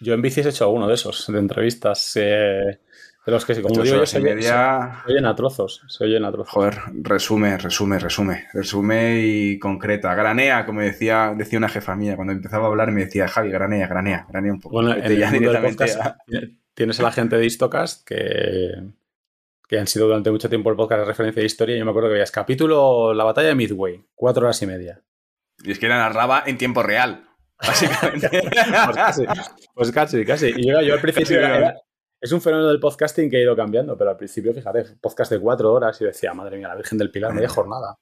Yo en bicis he hecho uno de esos, de entrevistas. Eh, pero es que, como digo yo, se, media... oyen a trozos. Se oyen a trozos. Joder, resume, resume, resume. Resume y concreta. Granea, como decía, decía una jefa mía. Cuando empezaba a hablar me decía, Javi, granea, granea, granea un poco. Bueno, tienes a la gente de Istocast que, que han sido durante mucho tiempo el podcast de referencia de historia. Y yo me acuerdo que veías capítulo La batalla de Midway, cuatro horas y media. Y es que la narraba en tiempo real, básicamente. pues casi, pues casi, casi. Y yo, yo al principio es un fenómeno del podcasting que ha ido cambiando, pero al principio, fíjate, podcast de cuatro horas y decía, madre mía, la Virgen del Pilar, media jornada.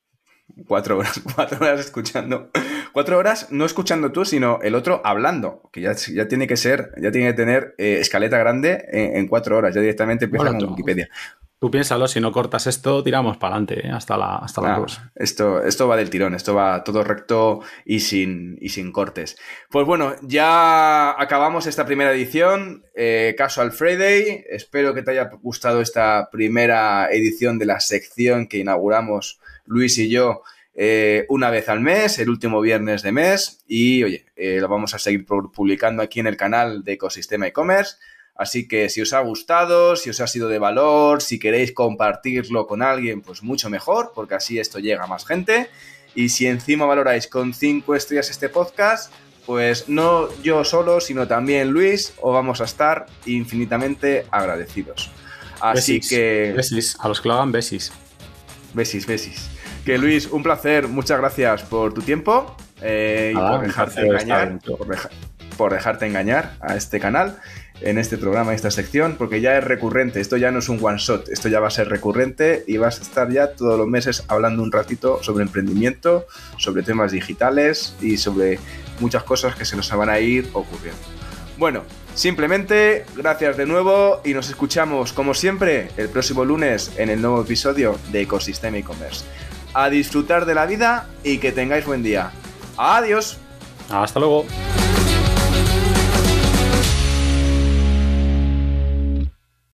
Cuatro horas, cuatro horas escuchando. Cuatro horas no escuchando tú, sino el otro hablando, que ya, ya tiene que ser, ya tiene que tener eh, escaleta grande en, cuatro horas, ya directamente empieza con Wikipedia. Tú piénsalo, si no cortas esto, tiramos para adelante, ¿eh? hasta la, hasta la Esto, esto va del tirón, esto va todo recto y sin, y sin cortes. Pues bueno, ya acabamos esta primera edición, eh, Casual Friday. Espero que te haya gustado esta primera edición de la sección que inauguramos Luis y yo eh, una vez al mes, el último viernes de mes. Y oye, lo vamos a seguir publicando aquí en el canal de Ecosistema e-commerce. Así que si os ha gustado, si os ha sido de valor, si queréis compartirlo con alguien, pues mucho mejor, porque así esto llega a más gente. Y si encima valoráis con 5 estrellas este podcast, pues no yo solo, sino también Luis, os vamos a estar infinitamente agradecidos. Así que... Besis, a los que lo hagan besis. Besis, besis. Que Luis, un placer, muchas gracias por tu tiempo eh, y por dejarte engañar, por dejarte engañar a este canal en este programa, en esta sección, porque ya es recurrente. Esto ya no es un one shot, esto ya va a ser recurrente y vas a estar ya todos los meses hablando un ratito sobre emprendimiento, sobre temas digitales y sobre muchas cosas que se nos van a ir ocurriendo. Bueno, simplemente gracias de nuevo y nos escuchamos como siempre el próximo lunes en el nuevo episodio de Ecosistema e-commerce. A disfrutar de la vida y que tengáis buen día. Adiós. Hasta luego.